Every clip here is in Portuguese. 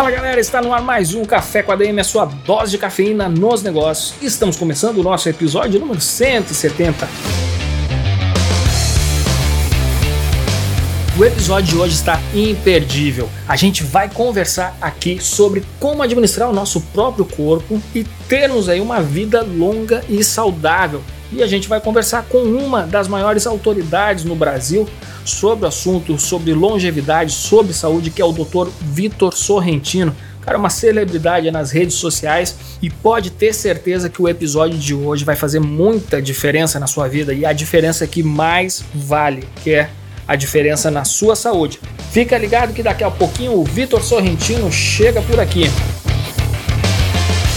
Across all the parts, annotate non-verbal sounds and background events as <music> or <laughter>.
Fala galera, está no ar mais um Café com a DM, a sua dose de cafeína nos negócios. Estamos começando o nosso episódio número 170. O episódio de hoje está imperdível. A gente vai conversar aqui sobre como administrar o nosso próprio corpo e termos aí uma vida longa e saudável. E a gente vai conversar com uma das maiores autoridades no Brasil sobre o assunto, sobre longevidade, sobre saúde, que é o Dr. Vitor Sorrentino. Cara, uma celebridade nas redes sociais e pode ter certeza que o episódio de hoje vai fazer muita diferença na sua vida e a diferença que mais vale, que é a diferença na sua saúde. Fica ligado que daqui a pouquinho o Vitor Sorrentino chega por aqui.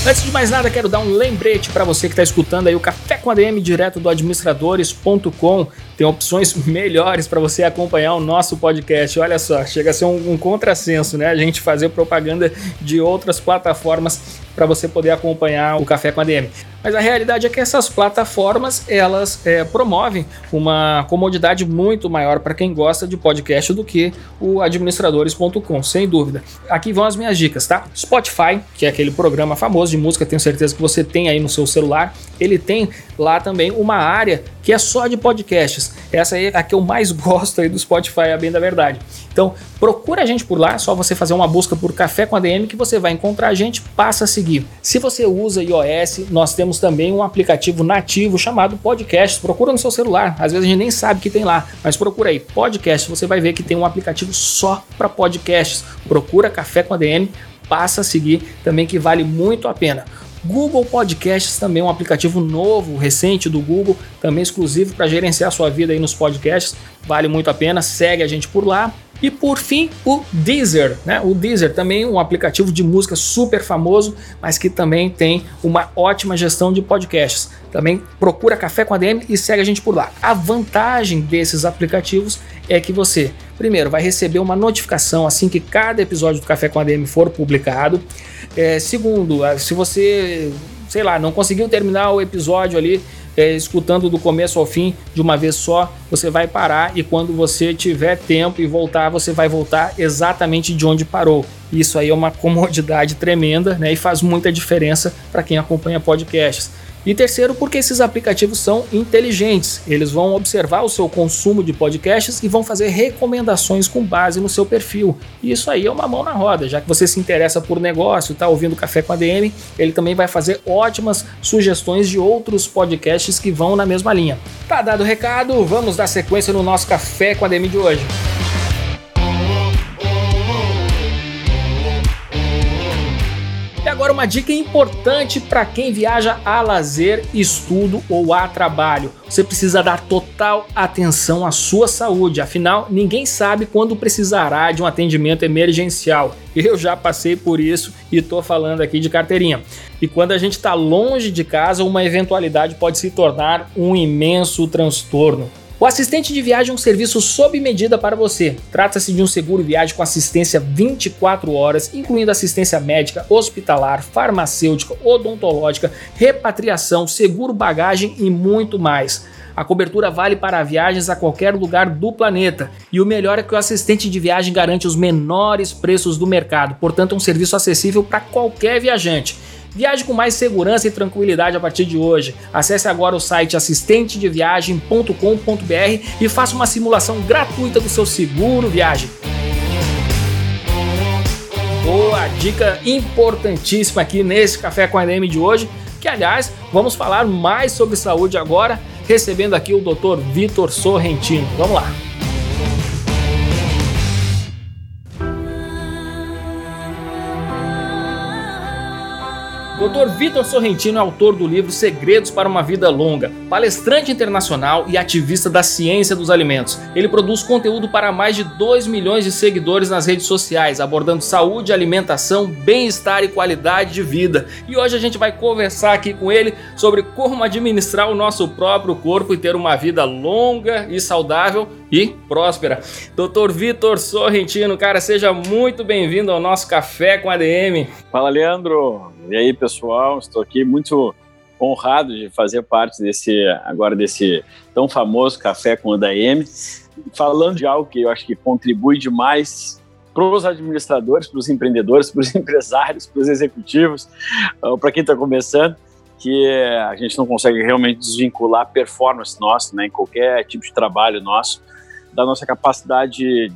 Antes de mais nada, quero dar um lembrete para você que está escutando aí o Café com ADM direto do administradores.com. Tem opções <laughs> melhores para você acompanhar o nosso podcast. Olha só, chega a ser um, um contrassenso, né? A gente fazer propaganda de outras plataformas para você poder acompanhar o Café com ADM. Mas a realidade é que essas plataformas elas é, promovem uma comodidade muito maior para quem gosta de podcast do que o administradores.com, sem dúvida. Aqui vão as minhas dicas, tá? Spotify, que é aquele programa famoso de música, tenho certeza que você tem aí no seu celular, ele tem lá também uma área que é só de podcasts. Essa é a que eu mais <laughs> gosto aí do Spotify, a bem da verdade. Então, procura a gente por lá, é só você fazer uma busca por Café com ADM que você vai encontrar a gente, passa a seguir. Se você usa iOS, nós temos também um aplicativo nativo chamado Podcasts. Procura no seu celular, às vezes a gente nem sabe que tem lá, mas procura aí, Podcast, você vai ver que tem um aplicativo só para podcasts. Procura Café com ADM, passa a seguir também que vale muito a pena. Google Podcasts também é um aplicativo novo, recente do Google, também exclusivo para gerenciar sua vida aí nos podcasts. Vale muito a pena, segue a gente por lá. E por fim, o Deezer, né? O Deezer também um aplicativo de música super famoso, mas que também tem uma ótima gestão de podcasts. Também procura Café com a DM e segue a gente por lá. A vantagem desses aplicativos é que você, primeiro, vai receber uma notificação assim que cada episódio do Café com a DM for publicado. É, segundo, se você, sei lá, não conseguiu terminar o episódio ali é, escutando do começo ao fim de uma vez só, você vai parar e quando você tiver tempo e voltar, você vai voltar exatamente de onde parou. Isso aí é uma comodidade tremenda né, e faz muita diferença para quem acompanha podcasts. E terceiro, porque esses aplicativos são inteligentes. Eles vão observar o seu consumo de podcasts e vão fazer recomendações com base no seu perfil. E isso aí é uma mão na roda, já que você se interessa por negócio, está ouvindo Café com a DM, ele também vai fazer ótimas sugestões de outros podcasts que vão na mesma linha. Tá dado o recado, vamos dar sequência no nosso Café com a DM de hoje. Agora uma dica importante para quem viaja a lazer, estudo ou a trabalho. Você precisa dar total atenção à sua saúde, afinal, ninguém sabe quando precisará de um atendimento emergencial. Eu já passei por isso e estou falando aqui de carteirinha. E quando a gente está longe de casa, uma eventualidade pode se tornar um imenso transtorno. O assistente de viagem é um serviço sob medida para você. Trata-se de um seguro viagem com assistência 24 horas, incluindo assistência médica, hospitalar, farmacêutica, odontológica, repatriação, seguro bagagem e muito mais. A cobertura vale para viagens a qualquer lugar do planeta. E o melhor é que o assistente de viagem garante os menores preços do mercado, portanto, é um serviço acessível para qualquer viajante. Viaje com mais segurança e tranquilidade a partir de hoje. Acesse agora o site assistentedeviagem.com.br e faça uma simulação gratuita do seu seguro viagem. Boa dica importantíssima aqui nesse Café com a DM de hoje, que aliás, vamos falar mais sobre saúde agora, recebendo aqui o Dr. Vitor Sorrentino. Vamos lá. Dr. Vitor Sorrentino é autor do livro Segredos para uma Vida Longa, palestrante internacional e ativista da ciência dos alimentos. Ele produz conteúdo para mais de 2 milhões de seguidores nas redes sociais, abordando saúde, alimentação, bem-estar e qualidade de vida. E hoje a gente vai conversar aqui com ele sobre como administrar o nosso próprio corpo e ter uma vida longa e saudável e próspera. Dr. Vitor Sorrentino, cara, seja muito bem-vindo ao nosso Café com ADM. Fala, Leandro. E aí, pessoal? Estou aqui muito honrado de fazer parte desse agora desse tão famoso café com ADM, falando de algo que eu acho que contribui demais para os administradores, para os empreendedores, para os <laughs> empresários, para os executivos, uh, para quem está começando, que a gente não consegue realmente desvincular a performance nossa, né, em qualquer tipo de trabalho nosso, da nossa capacidade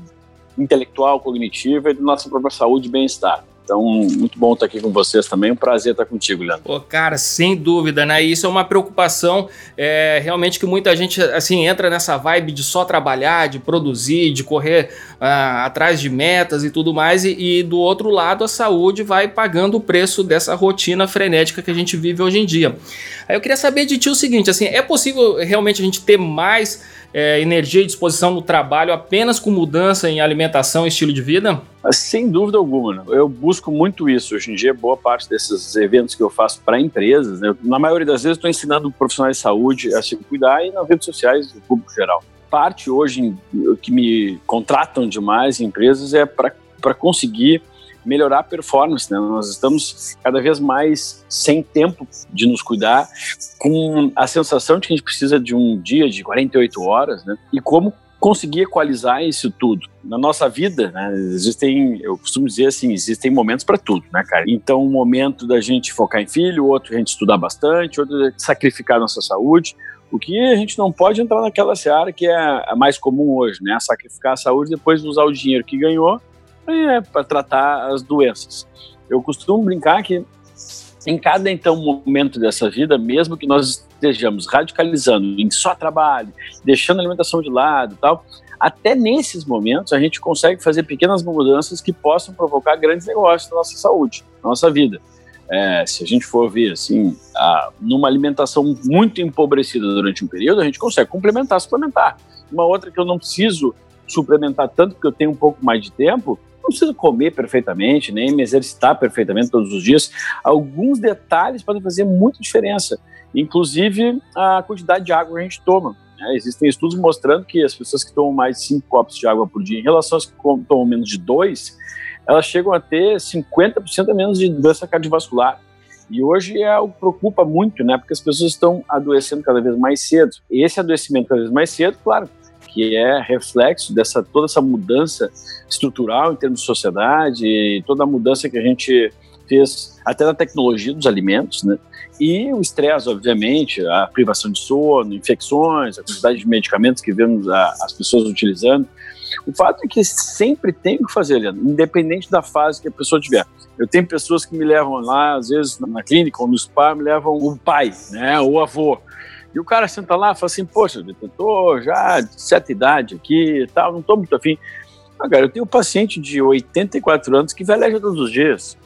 intelectual, cognitiva e da nossa própria saúde e bem-estar. Então, muito bom estar aqui com vocês também. Um prazer estar contigo, Leandro. Pô, cara, sem dúvida, né? Isso é uma preocupação é, realmente que muita gente assim entra nessa vibe de só trabalhar, de produzir, de correr ah, atrás de metas e tudo mais. E, e, do outro lado, a saúde vai pagando o preço dessa rotina frenética que a gente vive hoje em dia. Aí eu queria saber de ti o seguinte: assim, é possível realmente a gente ter mais é, energia e disposição no trabalho apenas com mudança em alimentação e estilo de vida? Sem dúvida alguma. Né? Eu busco muito isso. Hoje em dia, boa parte desses eventos que eu faço para empresas, né? na maioria das vezes, estou ensinando profissionais de saúde a se cuidar e nas redes sociais do público geral. Parte hoje que me contratam demais em empresas é para conseguir melhorar a performance. Né? Nós estamos cada vez mais sem tempo de nos cuidar, com a sensação de que a gente precisa de um dia de 48 horas, né? E como conseguir equalizar isso tudo. Na nossa vida, né, existem, eu costumo dizer assim, existem momentos para tudo, né, cara? Então, um momento da gente focar em filho, outro a gente estudar bastante, outro sacrificar nossa saúde. O que a gente não pode entrar naquela seara que é a mais comum hoje, né? Sacrificar a saúde depois usar o dinheiro que ganhou é, para tratar as doenças. Eu costumo brincar que em cada então momento dessa vida, mesmo que nós estejamos radicalizando em só trabalho, deixando a alimentação de lado, tal, até nesses momentos a gente consegue fazer pequenas mudanças que possam provocar grandes negócios na nossa saúde, na nossa vida. É, se a gente for ver assim, a, numa alimentação muito empobrecida durante um período, a gente consegue complementar, suplementar. Uma outra que eu não preciso suplementar tanto porque eu tenho um pouco mais de tempo, não preciso comer perfeitamente, nem me exercitar perfeitamente todos os dias. Alguns detalhes podem fazer muita diferença, inclusive a quantidade de água que a gente toma. Né? Existem estudos mostrando que as pessoas que tomam mais de 5 copos de água por dia, em relação às que tomam menos de 2, elas chegam a ter 50% a menos de doença cardiovascular. E hoje é algo que preocupa muito, né? Porque as pessoas estão adoecendo cada vez mais cedo. E esse adoecimento cada vez mais cedo, claro, que é reflexo dessa toda essa mudança estrutural em termos de sociedade, toda a mudança que a gente fez até na tecnologia dos alimentos, né? E o estresse, obviamente, a privação de sono, infecções, a quantidade de medicamentos que vemos a, as pessoas utilizando. O fato é que sempre tem que fazer, Leandro, independente da fase que a pessoa tiver. Eu tenho pessoas que me levam lá, às vezes na clínica ou no spa, me levam o pai, né, o avô. E o cara senta lá e fala assim, poxa, eu tô já de certa idade aqui e tal, não tô muito afim. Ah, cara, eu tenho um paciente de 84 anos que veleja todos os dias.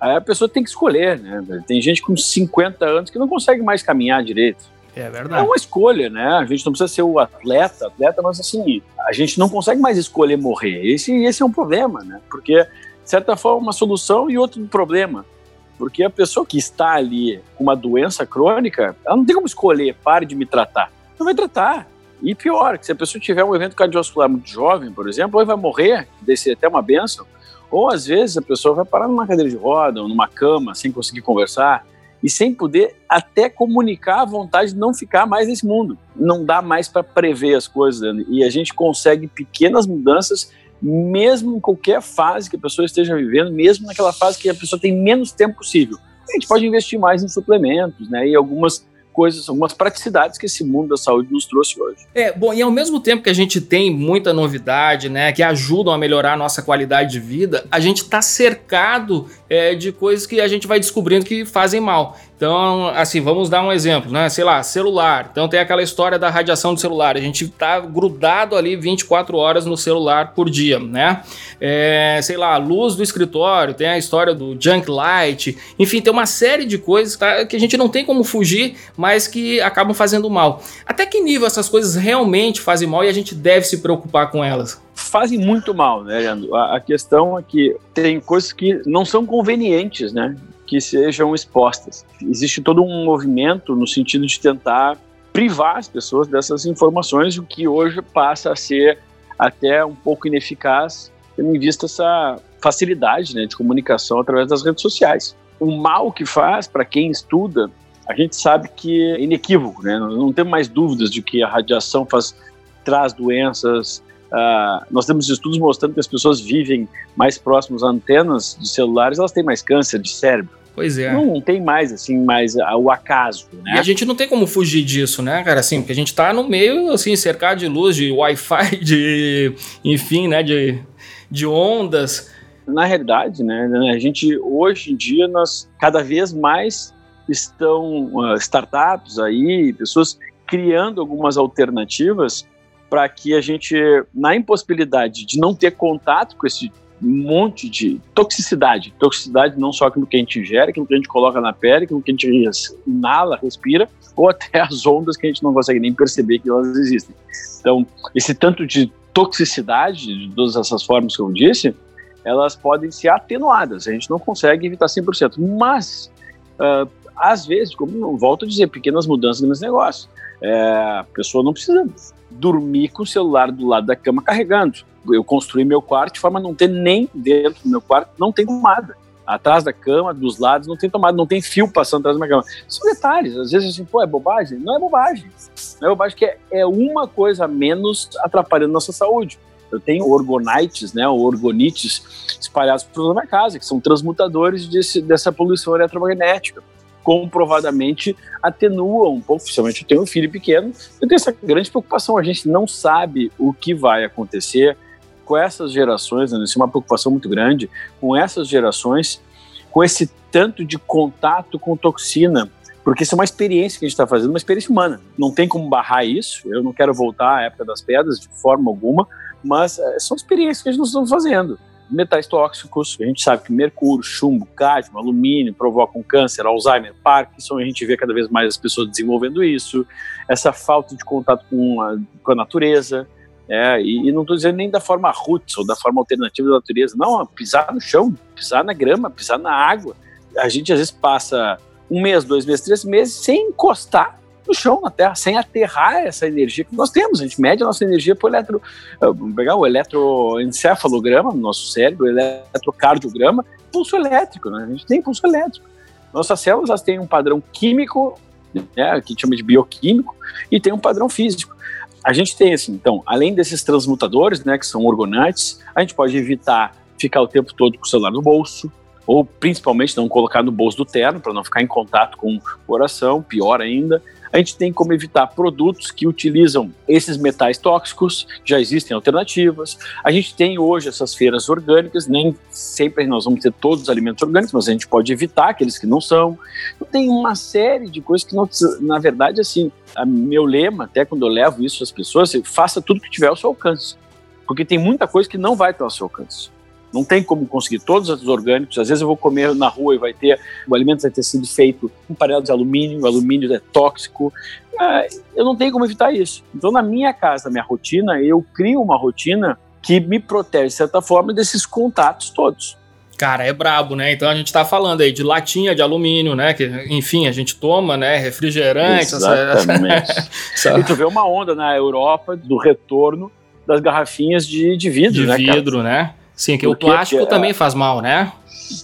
Aí a pessoa tem que escolher, né? Tem gente com 50 anos que não consegue mais caminhar direito. É verdade. É uma escolha, né? A gente não precisa ser o atleta, atleta, mas assim, a gente não consegue mais escolher morrer. Esse, esse é um problema, né? Porque, de certa forma, uma solução e outro problema. Porque a pessoa que está ali com uma doença crônica, ela não tem como escolher, pare de me tratar. Não vai tratar. E pior, que se a pessoa tiver um evento cardiovascular muito jovem, por exemplo, ou vai morrer, descer até uma benção, ou às vezes a pessoa vai parar numa cadeira de roda ou numa cama sem conseguir conversar e sem poder até comunicar a vontade de não ficar mais nesse mundo. Não dá mais para prever as coisas, né? e a gente consegue pequenas mudanças mesmo em qualquer fase que a pessoa esteja vivendo, mesmo naquela fase que a pessoa tem menos tempo possível. A gente pode investir mais em suplementos, né, e algumas coisas, algumas praticidades que esse mundo da saúde nos trouxe hoje. É, bom, e ao mesmo tempo que a gente tem muita novidade, né, que ajudam a melhorar a nossa qualidade de vida, a gente está cercado é, de coisas que a gente vai descobrindo que fazem mal. Então, assim, vamos dar um exemplo, né? Sei lá, celular. Então tem aquela história da radiação do celular. A gente tá grudado ali 24 horas no celular por dia, né? É, sei lá, luz do escritório, tem a história do junk light. Enfim, tem uma série de coisas tá, que a gente não tem como fugir, mas que acabam fazendo mal. Até que nível essas coisas realmente fazem mal e a gente deve se preocupar com elas? Fazem muito mal, né, Leandro? A, a questão é que tem coisas que não são convenientes, né? que sejam expostas. Existe todo um movimento no sentido de tentar privar as pessoas dessas informações, o que hoje passa a ser até um pouco ineficaz, tendo em vista essa facilidade né, de comunicação através das redes sociais. O mal que faz para quem estuda, a gente sabe que é inequívoco, né? não temos mais dúvidas de que a radiação faz, traz doenças, Uh, nós temos estudos mostrando que as pessoas vivem mais próximos a antenas de celulares, elas têm mais câncer de cérebro. Pois é. Não tem mais, assim, mais o acaso, né? E a gente não tem como fugir disso, né, cara? Assim, porque a gente tá no meio, assim, cercado de luz, de Wi-Fi, <laughs> de, enfim, né, de, de ondas. Na realidade, né, a gente, hoje em dia, nós cada vez mais estão uh, startups aí, pessoas criando algumas alternativas para que a gente, na impossibilidade de não ter contato com esse monte de toxicidade. Toxicidade não só aquilo que a gente ingere, aquilo que a gente coloca na pele, aquilo que a gente inala, respira, ou até <laughs> as ondas que a gente não consegue nem perceber que elas existem. Então, esse tanto de toxicidade, de todas essas formas que eu disse, elas podem ser atenuadas, a gente não consegue evitar 100%, mas uh, às vezes, como volto a dizer, pequenas mudanças nos negócios. É, a pessoa não precisa dormir com o celular do lado da cama carregando eu construí meu quarto de forma a não ter nem dentro do meu quarto, não tem tomada. Atrás da cama, dos lados, não tem tomada, não tem fio passando atrás da minha cama. São detalhes. Às vezes assim, pô, é bobagem? Não é bobagem. Não é bobagem que é, é uma coisa a menos atrapalhando nossa saúde. Eu tenho orgonites, né, ou orgonites espalhados por toda a minha casa, que são transmutadores desse, dessa poluição eletromagnética comprovadamente atenua um pouco, principalmente eu tenho um filho pequeno, eu tenho essa grande preocupação, a gente não sabe o que vai acontecer, com essas gerações, né, isso é uma preocupação muito grande, com essas gerações, com esse tanto de contato com toxina, porque isso é uma experiência que a gente está fazendo, uma experiência humana. Não tem como barrar isso. Eu não quero voltar à época das pedras de forma alguma, mas é, são experiências que a gente está fazendo. Metais tóxicos, a gente sabe que mercúrio, chumbo, cádmio, alumínio provocam câncer, Alzheimer, Parkinson, a gente vê cada vez mais as pessoas desenvolvendo isso. Essa falta de contato com a, com a natureza, é, e, e, não estou dizendo nem da forma roots ou da forma alternativa da natureza, não, pisar no chão, pisar na grama, pisar na água. A gente às vezes passa um mês, dois meses, três meses sem encostar no chão, na terra, sem aterrar essa energia que nós temos. A gente mede a nossa energia por eletro. Ah, vamos pegar o eletroencefalograma no nosso cérebro, o eletrocardiograma, pulso elétrico, né? A gente tem pulso elétrico. Nossas células elas têm um padrão químico, né, que a gente chama de bioquímico, e tem um padrão físico. A gente tem assim, então, além desses transmutadores, né, que são orgonantes, a gente pode evitar ficar o tempo todo com o celular no bolso, ou principalmente não colocar no bolso do terno para não ficar em contato com o coração, pior ainda. A gente tem como evitar produtos que utilizam esses metais tóxicos, já existem alternativas. A gente tem hoje essas feiras orgânicas, nem sempre nós vamos ter todos os alimentos orgânicos, mas a gente pode evitar aqueles que não são. Então, tem uma série de coisas que, não, na verdade, assim, meu lema, até quando eu levo isso às pessoas, é faça tudo que tiver ao seu alcance. Porque tem muita coisa que não vai ter ao seu alcance. Não tem como conseguir todos os orgânicos. Às vezes eu vou comer na rua e vai ter o alimento vai ter sido feito com panela de alumínio, o alumínio é tóxico. É, eu não tenho como evitar isso. Então na minha casa, na minha rotina, eu crio uma rotina que me protege de certa forma desses contatos todos. Cara, é brabo, né? Então a gente tá falando aí de latinha de alumínio, né? Que, enfim, a gente toma, né? Refrigerante. Exatamente. <laughs> Essa... e tu vê uma onda na Europa do retorno das garrafinhas de, de vidro, de né? De vidro, cara? né? Sim, que Porque, o plástico é, também faz mal, né?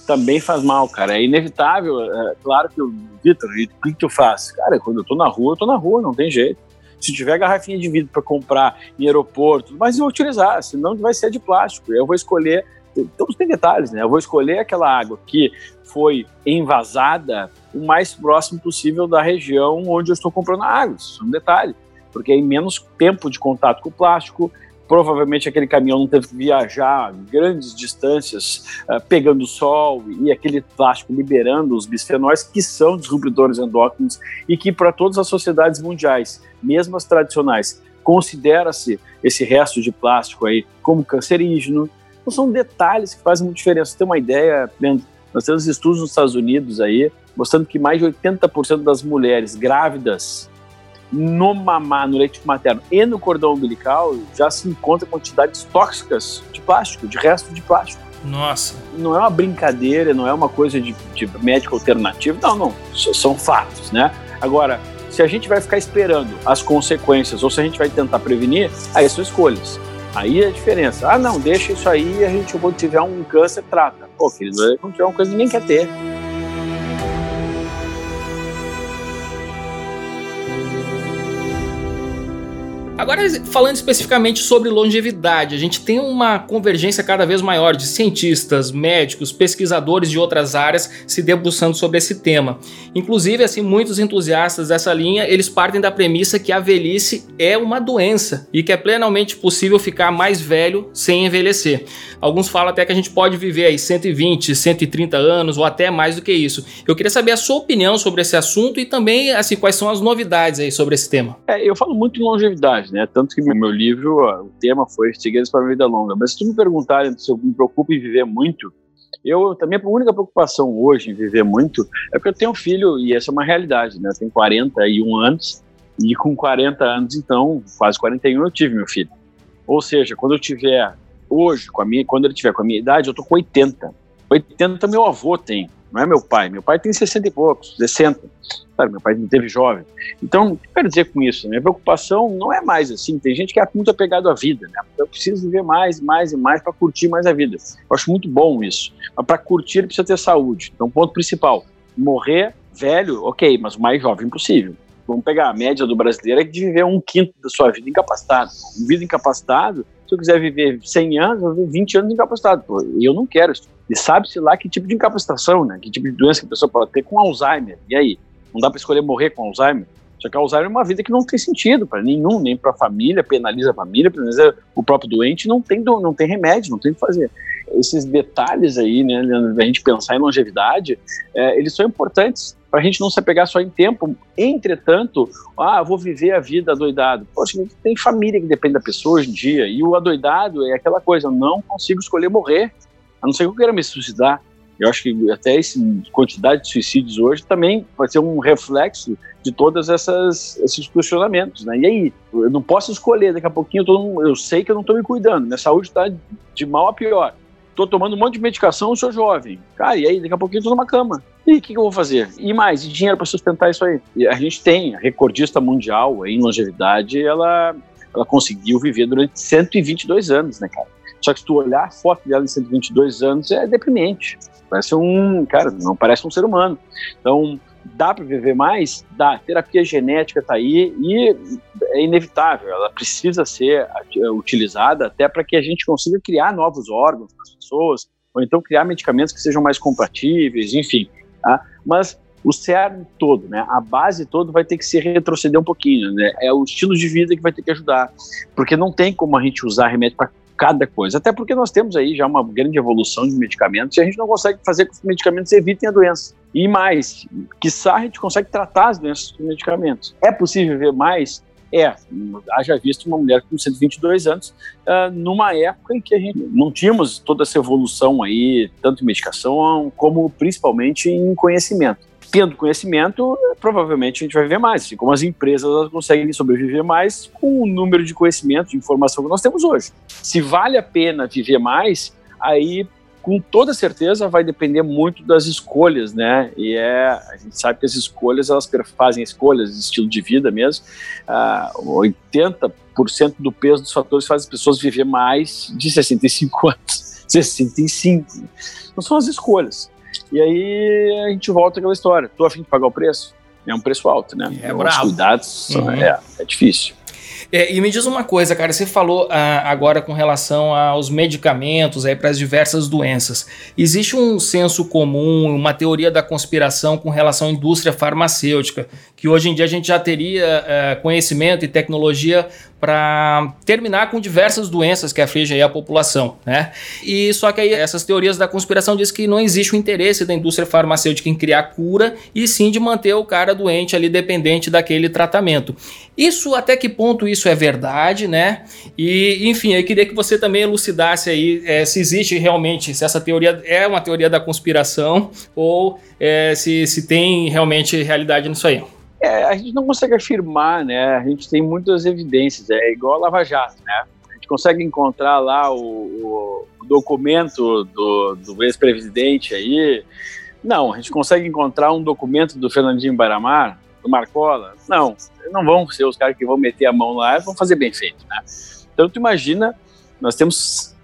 Também faz mal, cara. É inevitável. É, claro que o Vitor, o que, que tu faz? Cara, quando eu tô na rua, eu tô na rua, não tem jeito. Se tiver garrafinha de vidro para comprar em aeroporto, mas eu vou utilizar, senão vai ser de plástico. Eu vou escolher então tem detalhes, né? Eu vou escolher aquela água que foi envasada o mais próximo possível da região onde eu estou comprando a água. Isso é um detalhe, porque aí menos tempo de contato com o plástico, provavelmente aquele caminhão não teve que viajar grandes distâncias uh, pegando sol e aquele plástico liberando os bisfenóis que são disruptores endócrinos e que para todas as sociedades mundiais, mesmo as tradicionais, considera-se esse resto de plástico aí como cancerígeno. Então são detalhes que fazem muita diferença. Você tem uma ideia? Nós temos estudos nos Estados Unidos aí mostrando que mais de 80% das mulheres grávidas no mamar, no leite materno e no cordão umbilical já se encontra quantidades tóxicas de plástico, de resto de plástico. Nossa. Não é uma brincadeira, não é uma coisa de, de médico alternativo, não, não. São fatos, né? Agora, se a gente vai ficar esperando as consequências ou se a gente vai tentar prevenir, aí são escolhas. Aí é a diferença. Ah, não, deixa isso aí, a gente, quando tiver um câncer, trata. Pô, querido, quando tiver uma coisa ninguém quer ter. Agora, falando especificamente sobre longevidade, a gente tem uma convergência cada vez maior de cientistas, médicos, pesquisadores de outras áreas se debruçando sobre esse tema. Inclusive, assim, muitos entusiastas dessa linha, eles partem da premissa que a velhice é uma doença e que é plenamente possível ficar mais velho sem envelhecer. Alguns falam até que a gente pode viver aí 120, 130 anos ou até mais do que isso. Eu queria saber a sua opinião sobre esse assunto e também, assim, quais são as novidades aí sobre esse tema. É, eu falo muito em longevidade né? Tanto que meu livro, ó, o tema foi Segredos para a Vida Longa. Mas se tu me perguntarem se eu me preocupo em viver muito, eu também a única preocupação hoje em viver muito é porque eu tenho um filho e essa é uma realidade, né? Eu tenho 41 anos e com 40 anos, então, quase 41 eu tive meu filho. Ou seja, quando eu tiver hoje, com a minha, quando ele tiver com a minha idade, eu tô com 80. 80 meu avô tem não é meu pai. Meu pai tem 60 e poucos, 60. Sabe, meu pai me teve jovem. Então, o que eu quero dizer com isso? Minha preocupação não é mais assim. Tem gente que é muito apegado à vida. Né? Eu preciso viver mais, mais e mais para curtir mais a vida. Eu acho muito bom isso. Mas para curtir, precisa ter saúde. Então, ponto principal: morrer velho, ok, mas o mais jovem possível. Vamos pegar a média do brasileiro é de viver um quinto da sua vida incapacitado. Vida incapacitado, se eu quiser viver 100 anos, eu vou viver 20 anos incapacitado. E eu não quero isso. E sabe-se lá que tipo de incapacitação, né? Que tipo de doença que a pessoa pode ter com Alzheimer. E aí? Não dá para escolher morrer com Alzheimer? Só que Alzheimer é uma vida que não tem sentido para nenhum, nem para a família, penaliza a família, penaliza o próprio doente, não tem, não tem remédio, não tem o que fazer. Esses detalhes aí, né, da gente pensar em longevidade, é, eles são importantes para a gente não se apegar só em tempo. Entretanto, ah, vou viver a vida adoidado. Poxa, tem família que depende da pessoa hoje em dia, e o adoidado é aquela coisa, não consigo escolher morrer a não ser que eu queira me suicidar. Eu acho que até essa quantidade de suicídios hoje também vai ser um reflexo de todos esses questionamentos, né? E aí, eu não posso escolher, daqui a pouquinho eu, tô, eu sei que eu não estou me cuidando, minha saúde está de mal a pior. Estou tomando um monte de medicação, sou jovem. Cara, e aí, daqui a pouquinho eu estou numa cama. E o que, que, eu vou fazer? E mais, e dinheiro para sustentar isso aí? E a gente tem, a recordista mundial em longevidade, ela, ela conseguiu viver durante 122 anos, né, cara? Só que se tu olhar a foto dela em 122 anos, é deprimente. Parece um, cara, não parece um ser humano. Então, dá para viver mais? Dá. Terapia genética está aí e é inevitável. Ela precisa ser utilizada até para que a gente consiga criar novos órgãos para as pessoas, ou então criar medicamentos que sejam mais compatíveis, enfim. Tá? Mas o cerne todo, né, a base toda vai ter que se retroceder um pouquinho, né, é o estilo de vida que vai ter que ajudar, porque não tem como a gente usar remédio para cada coisa. Até porque nós temos aí já uma grande evolução de medicamentos e a gente não consegue fazer com que os medicamentos evitem a doença. E mais, quiçá a gente consegue tratar as doenças com medicamentos. É possível viver mais? É, haja visto uma mulher com 122 anos, uh, numa época em que a gente não tínhamos toda essa evolução aí, tanto em medicação como principalmente em conhecimento tendo conhecimento, provavelmente a gente vai viver mais. Assim como as empresas conseguem sobreviver mais com o número de conhecimento, de informação que nós temos hoje. Se vale a pena viver mais, aí com toda certeza vai depender muito das escolhas, né? E é, a gente sabe que as escolhas, elas fazem escolhas estilo de vida mesmo. Uh, 80% do peso dos fatores faz as pessoas viver mais de 65 anos. <laughs> 65. Não são as escolhas. E aí a gente volta àquela história. Tô afim de pagar o preço? É um preço alto, né? É Os cuidados, uhum. é, é difícil. É, e me diz uma coisa, cara, você falou ah, agora com relação aos medicamentos aí para as diversas doenças. Existe um senso comum, uma teoria da conspiração com relação à indústria farmacêutica, que hoje em dia a gente já teria uh, conhecimento e tecnologia para terminar com diversas doenças que afligem a população, né? E só que aí essas teorias da conspiração diz que não existe o interesse da indústria farmacêutica em criar cura e sim de manter o cara doente ali dependente daquele tratamento. Isso até que ponto isso é verdade, né? E enfim, eu queria que você também elucidasse aí é, se existe realmente, se essa teoria é uma teoria da conspiração ou é, se, se tem realmente realidade nisso aí. É, a gente não consegue afirmar, né? A gente tem muitas evidências, é igual a Lava Jato, né? A gente consegue encontrar lá o, o documento do, do ex-presidente aí. Não, a gente consegue encontrar um documento do Fernandinho Baramar, do Marcola. Não, não vão ser os caras que vão meter a mão lá vão fazer bem feito, né? Então, tu imagina, nós temos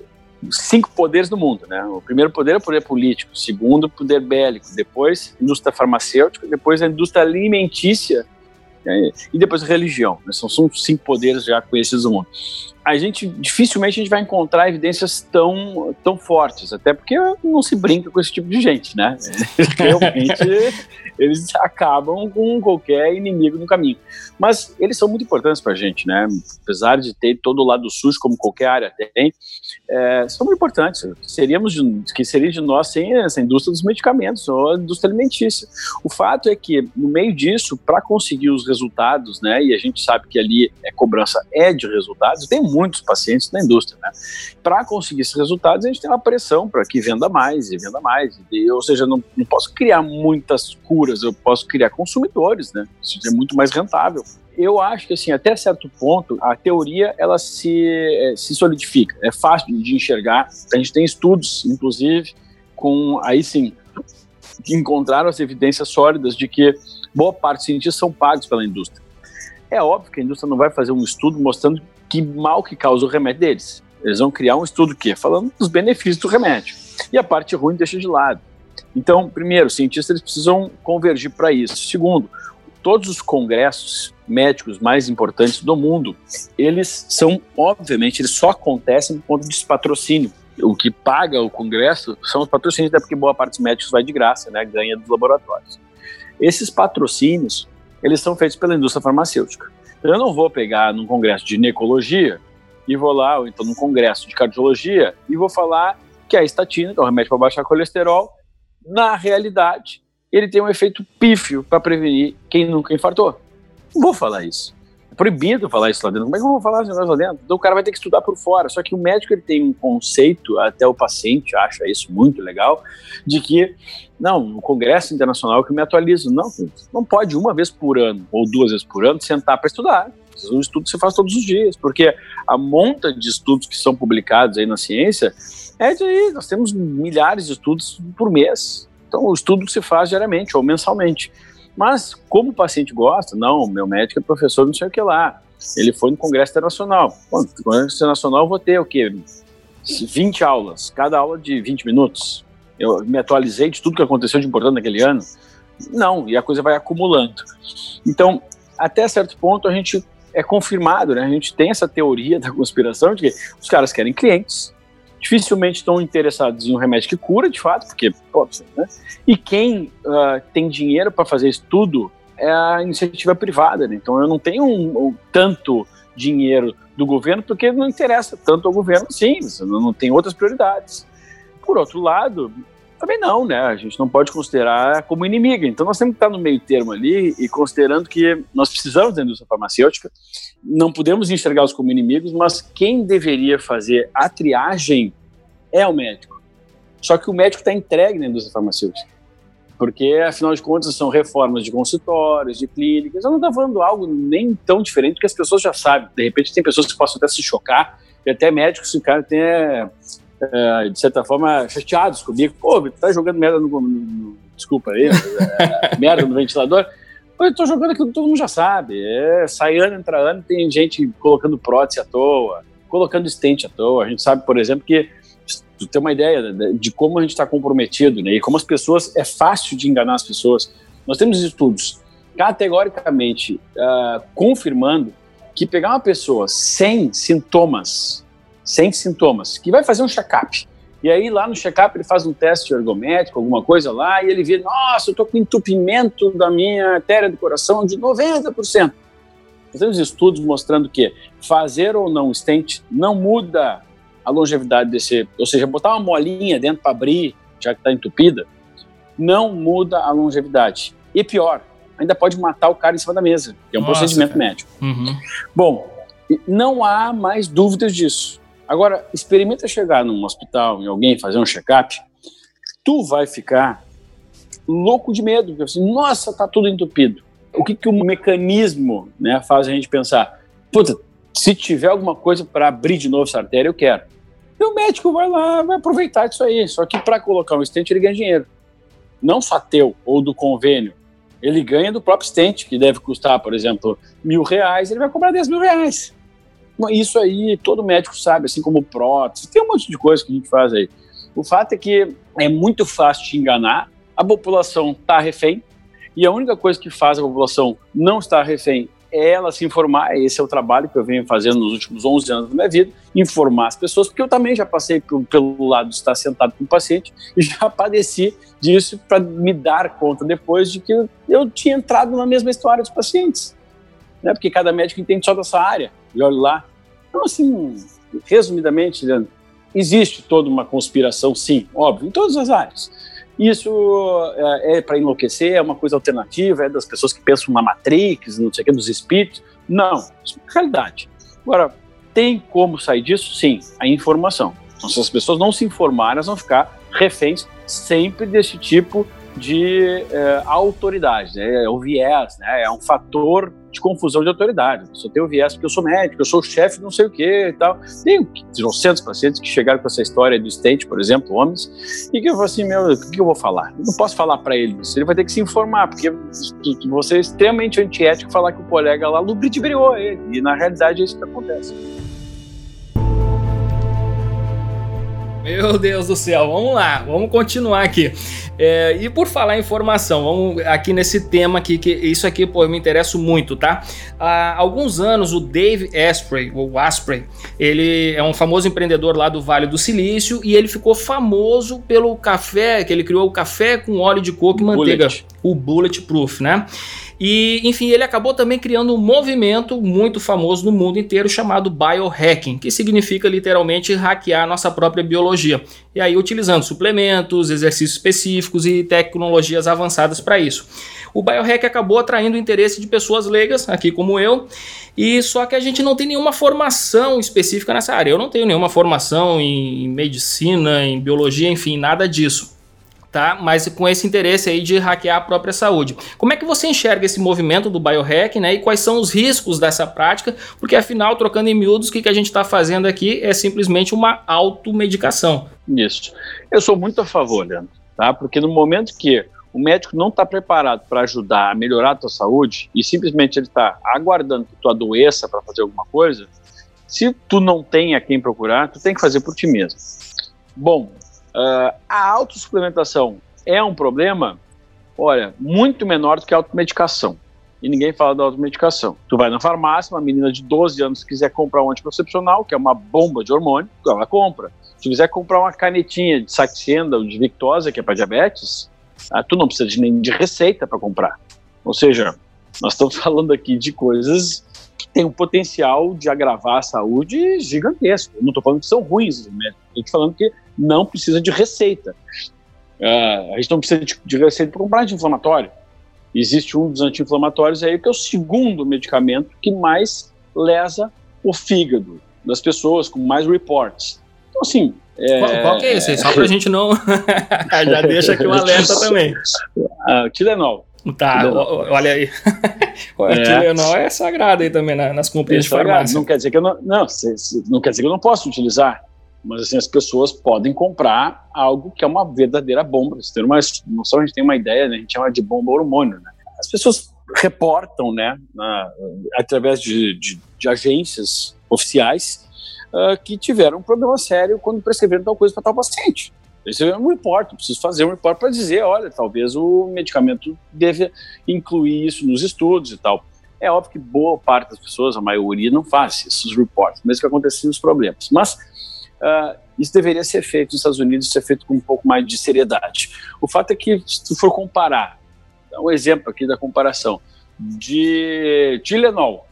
cinco poderes no mundo, né? O primeiro poder é o poder político, o segundo, poder bélico, depois indústria farmacêutica, depois a indústria alimentícia né? e depois a religião. Né? São, são cinco poderes já conhecidos no mundo. A gente dificilmente a gente vai encontrar evidências tão, tão fortes, até porque não se brinca com esse tipo de gente, né? <laughs> Realmente eles acabam com qualquer inimigo no caminho. Mas eles são muito importantes para a gente, né? Apesar de ter todo o lado sujo, como qualquer área tem, é, são muito importantes. Seríamos de, que seria de nós sem essa indústria dos medicamentos ou a indústria alimentícia. O fato é que no meio disso, para conseguir os resultados, né? E a gente sabe que ali é cobrança é de resultados. Tem muitos pacientes na indústria, né? Para conseguir esses resultados, a gente tem uma pressão para que venda mais e venda mais. E, ou seja, não, não posso criar muitas curas eu posso criar consumidores, né? Isso é muito mais rentável. Eu acho que, assim, até certo ponto, a teoria, ela se, eh, se solidifica. É fácil de enxergar. A gente tem estudos, inclusive, com, aí sim, que encontraram as evidências sólidas de que boa parte dos cientistas são pagos pela indústria. É óbvio que a indústria não vai fazer um estudo mostrando que mal que causa o remédio deles. Eles vão criar um estudo que falando dos benefícios do remédio. E a parte ruim deixa de lado. Então, primeiro, os cientistas precisam convergir para isso. Segundo, todos os congressos médicos mais importantes do mundo, eles são, obviamente, eles só acontecem por conta desse patrocínio. O que paga o congresso são os patrocínios, até porque boa parte dos médicos vai de graça, né, ganha dos laboratórios. Esses patrocínios, eles são feitos pela indústria farmacêutica. Eu não vou pegar num congresso de ginecologia e vou lá, ou então num congresso de cardiologia, e vou falar que a estatina, que é um remédio para baixar colesterol, na realidade, ele tem um efeito pífio para prevenir quem nunca infartou. Não vou falar isso. É proibido falar isso lá dentro. Como é que eu vou falar isso lá dentro? Então o cara vai ter que estudar por fora. Só que o médico ele tem um conceito, até o paciente acha isso muito legal, de que, não, no Congresso Internacional que eu me atualizo. Não, não pode uma vez por ano ou duas vezes por ano sentar para estudar. Um estudo você faz todos os dias, porque a monta de estudos que são publicados aí na ciência é de, nós temos milhares de estudos por mês. Então, o estudo se faz diariamente ou mensalmente. Mas, como o paciente gosta, não, meu médico é professor não sei o que lá. Ele foi no Congresso Internacional. Bom, no Congresso Internacional eu vou ter o quê? 20 aulas, cada aula de 20 minutos. Eu me atualizei de tudo que aconteceu de importante naquele ano. Não, e a coisa vai acumulando. Então, até certo ponto, a gente é confirmado, né? A gente tem essa teoria da conspiração de que os caras querem clientes, dificilmente estão interessados em um remédio que cura, de fato, porque, pô, né? E quem uh, tem dinheiro para fazer isso tudo é a iniciativa privada, né? Então eu não tenho um, um, tanto dinheiro do governo porque não interessa tanto ao governo, sim, não tem outras prioridades. Por outro lado, também não, né? A gente não pode considerar como inimiga. Então nós temos que estar no meio termo ali e considerando que nós precisamos da indústria farmacêutica, não podemos enxergá-los como inimigos, mas quem deveria fazer a triagem é o médico. Só que o médico está entregue na indústria farmacêutica. Porque, afinal de contas, são reformas de consultórios, de clínicas. Eu não estou falando algo nem tão diferente que as pessoas já sabem. De repente, tem pessoas que possam até se chocar, e até médicos ficarem até, é, de certa forma, chateados comigo. Pô, tá jogando merda no. no desculpa aí, é, <laughs> merda no ventilador. Eu estou jogando aquilo que todo mundo já sabe. É, sai ano, entra ano, tem gente colocando prótese à toa, colocando estente à toa. A gente sabe, por exemplo, que tu ter uma ideia de como a gente está comprometido, né? E como as pessoas é fácil de enganar as pessoas. Nós temos estudos categoricamente uh, confirmando que pegar uma pessoa sem sintomas, sem sintomas, que vai fazer um check-up, e aí lá no check-up ele faz um teste ergométrico, alguma coisa lá, e ele vê, nossa, eu estou com entupimento da minha artéria do coração de 90%. Nós temos estudos mostrando que fazer ou não stent não muda a longevidade desse, ou seja, botar uma molinha dentro para abrir, já que está entupida, não muda a longevidade. E pior, ainda pode matar o cara em cima da mesa, que é um Nossa, procedimento cara. médico. Uhum. Bom, não há mais dúvidas disso. Agora, experimenta chegar num hospital, em alguém, fazer um check-up, tu vai ficar louco de medo, porque assim, nossa, tá tudo entupido. O que, que o mecanismo né, faz a gente pensar? Puta, se tiver alguma coisa para abrir de novo essa artéria, eu quero. E o médico vai lá, vai aproveitar disso aí. Só que para colocar um stent, ele ganha dinheiro. Não só teu ou do convênio. Ele ganha do próprio stent, que deve custar, por exemplo, mil reais, ele vai cobrar 10 mil reais. Isso aí todo médico sabe, assim como prótese, tem um monte de coisa que a gente faz aí. O fato é que é muito fácil te enganar, a população está refém, e a única coisa que faz a população não estar refém é ela se informar. Esse é o trabalho que eu venho fazendo nos últimos 11 anos da minha vida, informar as pessoas, porque eu também já passei pelo, lado de estar sentado com o paciente <laughs> e já padeci disso para me dar conta depois de que eu tinha entrado na mesma história dos pacientes. Né? Porque cada médico entende só dessa área. E olha lá. Então, assim, resumidamente, Leandro, existe toda uma conspiração, sim, óbvio, em todas as áreas. Isso é, é para enlouquecer, é uma coisa alternativa, é das pessoas que pensam na Matrix, não sei o que, dos espíritos. Não, isso é realidade. Agora, tem como sair disso? Sim, a informação. Então, se as pessoas não se informarem, elas vão ficar reféns sempre desse tipo de é, autoridade, né? é o viés, né? é um fator de confusão de autoridade. Eu só tenho viés porque eu sou médico, eu sou o chefe não sei o que e tal. Tem 200 pacientes que chegaram com essa história do stent, por exemplo, homens, e que eu falo assim, meu, o que eu vou falar? Eu não posso falar para ele isso, ele vai ter que se informar, porque você é extremamente antiético falar que o colega lá lubrificou ele, e na realidade é isso que acontece. Meu Deus do céu, vamos lá, vamos continuar aqui. É, e por falar em formação, vamos aqui nesse tema aqui, que isso aqui, pô, me interesso muito, tá? Há alguns anos, o Dave Asprey, ou Asprey, ele é um famoso empreendedor lá do Vale do Silício e ele ficou famoso pelo café, que ele criou o café com óleo de coco e manteiga, Bullet. o Bulletproof, né? E, enfim, ele acabou também criando um movimento muito famoso no mundo inteiro chamado biohacking, que significa literalmente hackear a nossa própria biologia. E aí, utilizando suplementos, exercícios específicos e tecnologias avançadas para isso. O biohack acabou atraindo o interesse de pessoas leigas, aqui como eu, e só que a gente não tem nenhuma formação específica nessa área. Eu não tenho nenhuma formação em medicina, em biologia, enfim, nada disso tá? Mas com esse interesse aí de hackear a própria saúde. Como é que você enxerga esse movimento do biohack, né? E quais são os riscos dessa prática? Porque afinal, trocando em miúdos, o que, que a gente está fazendo aqui é simplesmente uma automedicação. Isso. Eu sou muito a favor, Leandro, tá? Porque no momento que o médico não está preparado para ajudar a melhorar a tua saúde e simplesmente ele está aguardando que tu adoeça para fazer alguma coisa, se tu não tem a quem procurar, tu tem que fazer por ti mesmo. Bom, Uh, a autossuplementação é um problema, olha, muito menor do que a automedicação. E ninguém fala da automedicação. Tu vai na farmácia, uma menina de 12 anos quiser comprar um anticoncepcional, que é uma bomba de hormônio, ela compra. Se quiser comprar uma canetinha de Saxenda ou de Victosa, que é para diabetes, ah, tu não precisa de nem de receita para comprar. Ou seja, nós estamos <laughs> falando aqui de coisas que têm um potencial de agravar a saúde gigantesco. Eu não estou falando que são ruins, né? estou falando que não precisa de receita. Uh, a gente não precisa de, de receita para comprar anti-inflamatório. Existe um dos anti-inflamatórios aí que é o segundo medicamento que mais lesa o fígado das pessoas, com mais reports. Então, assim. É... Qual, qual que é esse? Só para a gente não. <laughs> Já deixa aqui um alerta também. Uh, Tilenol. Tá, Tilenol. olha aí. <laughs> o é. Tilenol é sagrado aí também nas companhias é de farmácia. Não quer dizer que eu não, não, não quer dizer que eu não posso utilizar. Mas assim, as pessoas podem comprar algo que é uma verdadeira bomba. Você tem uma noção, a gente tem uma ideia, né? a gente chama de bomba hormônio. Né? As pessoas reportam, né, na, através de, de, de, agências oficiais, uh, que tiveram um problema sério quando prescreveram tal coisa para tal paciente. Isso é um report, preciso fazer um report para dizer, olha, talvez o medicamento deve incluir isso nos estudos e tal. É óbvio que boa parte das pessoas, a maioria, não faz esses reports, mesmo que aconteçam os problemas. Mas uh, isso deveria ser feito nos Estados Unidos, ser feito com um pouco mais de seriedade. O fato é que, se tu for comparar, um exemplo aqui da comparação, de Tilenol,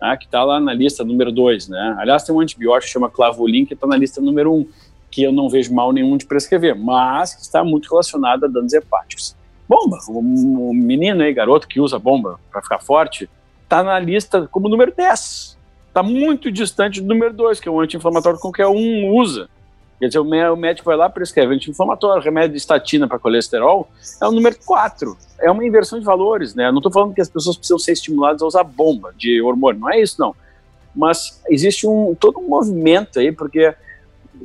né, que está lá na lista número 2. Né? Aliás, tem um antibiótico que chama Clavolin, que está na lista número 1, um, que eu não vejo mal nenhum de prescrever, mas que está muito relacionado a danos hepáticos. Bomba, o menino aí, garoto que usa bomba para ficar forte, está na lista como número 10. Está muito distante do número 2, que é um anti-inflamatório que qualquer um usa. Quer dizer, o médico vai lá prescreve anti-inflamatório, remédio de estatina para colesterol, é o número 4. É uma inversão de valores, né? Não estou falando que as pessoas precisam ser estimuladas a usar bomba de hormônio, não é isso, não. Mas existe um, todo um movimento aí, porque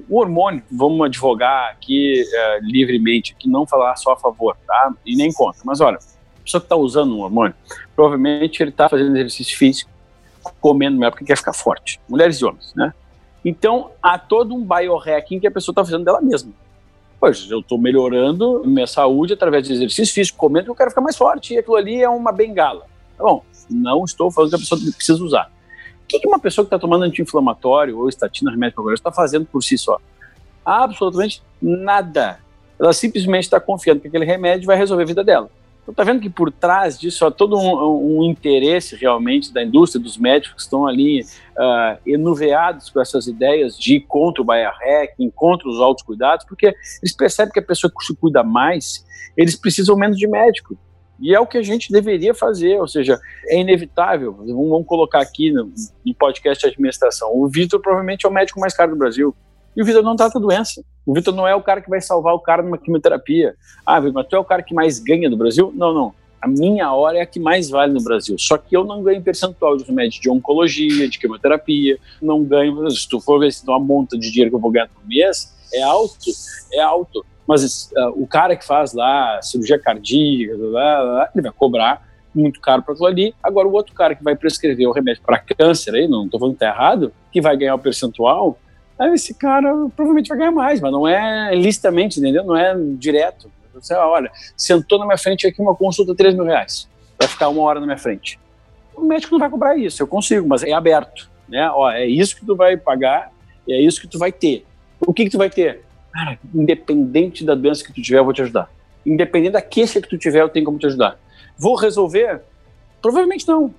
o hormônio, vamos advogar aqui é, livremente, que não falar só a favor, tá? E nem contra. Mas olha, a pessoa que está usando um hormônio, provavelmente ele está fazendo exercício físico, comendo melhor porque quer ficar forte. Mulheres e homens, né? Então, há todo um biohacking que a pessoa está fazendo dela mesma. Pois, eu estou melhorando minha saúde através de exercício físico, comendo que eu quero ficar mais forte, e aquilo ali é uma bengala. Tá bom, não estou falando que a pessoa precisa usar. O que, uma pessoa que está tomando anti-inflamatório ou estatina, remédio para está fazendo por si só? Absolutamente nada. Ela simplesmente está confiando que aquele remédio vai resolver a vida dela. Então, tá vendo que por trás disso há todo um, um interesse realmente da indústria, dos médicos que estão ali uh, enuveados com essas ideias de ir contra o biohacking, contra os autocuidados, porque eles percebem que a pessoa que se cuida mais, eles precisam menos de médico. E é o que a gente deveria fazer, ou seja, é inevitável. Vamos colocar aqui no, no podcast de administração. O Vitor provavelmente é o médico mais caro do Brasil. E o Vitor não trata doença. O Vitor não é o cara que vai salvar o cara numa quimioterapia. Ah, Vitor, mas tu é o cara que mais ganha do Brasil? Não, não. A minha hora é a que mais vale no Brasil. Só que eu não ganho percentual de remédio de oncologia, de quimioterapia. Não ganho. Se tu for ver se uma monta de dinheiro que eu vou ganhar por mês, é alto, é alto. Mas uh, o cara que faz lá cirurgia cardíaca, lá, lá, ele vai cobrar muito caro para aquilo ali. Agora, o outro cara que vai prescrever o remédio para câncer, aí, não estou falando que está errado, que vai ganhar o percentual, aí esse cara provavelmente vai ganhar mais, mas não é licitamente, entendeu? Não é direto. Você, olha, sentou na minha frente aqui uma consulta 3 mil reais, vai ficar uma hora na minha frente. O médico não vai cobrar isso, eu consigo, mas é aberto, né? Ó, é isso que tu vai pagar, é isso que tu vai ter. O que que tu vai ter? Cara, independente da doença que tu tiver, eu vou te ajudar. Independente da queixa que tu tiver, eu tenho como te ajudar. Vou resolver? Provavelmente não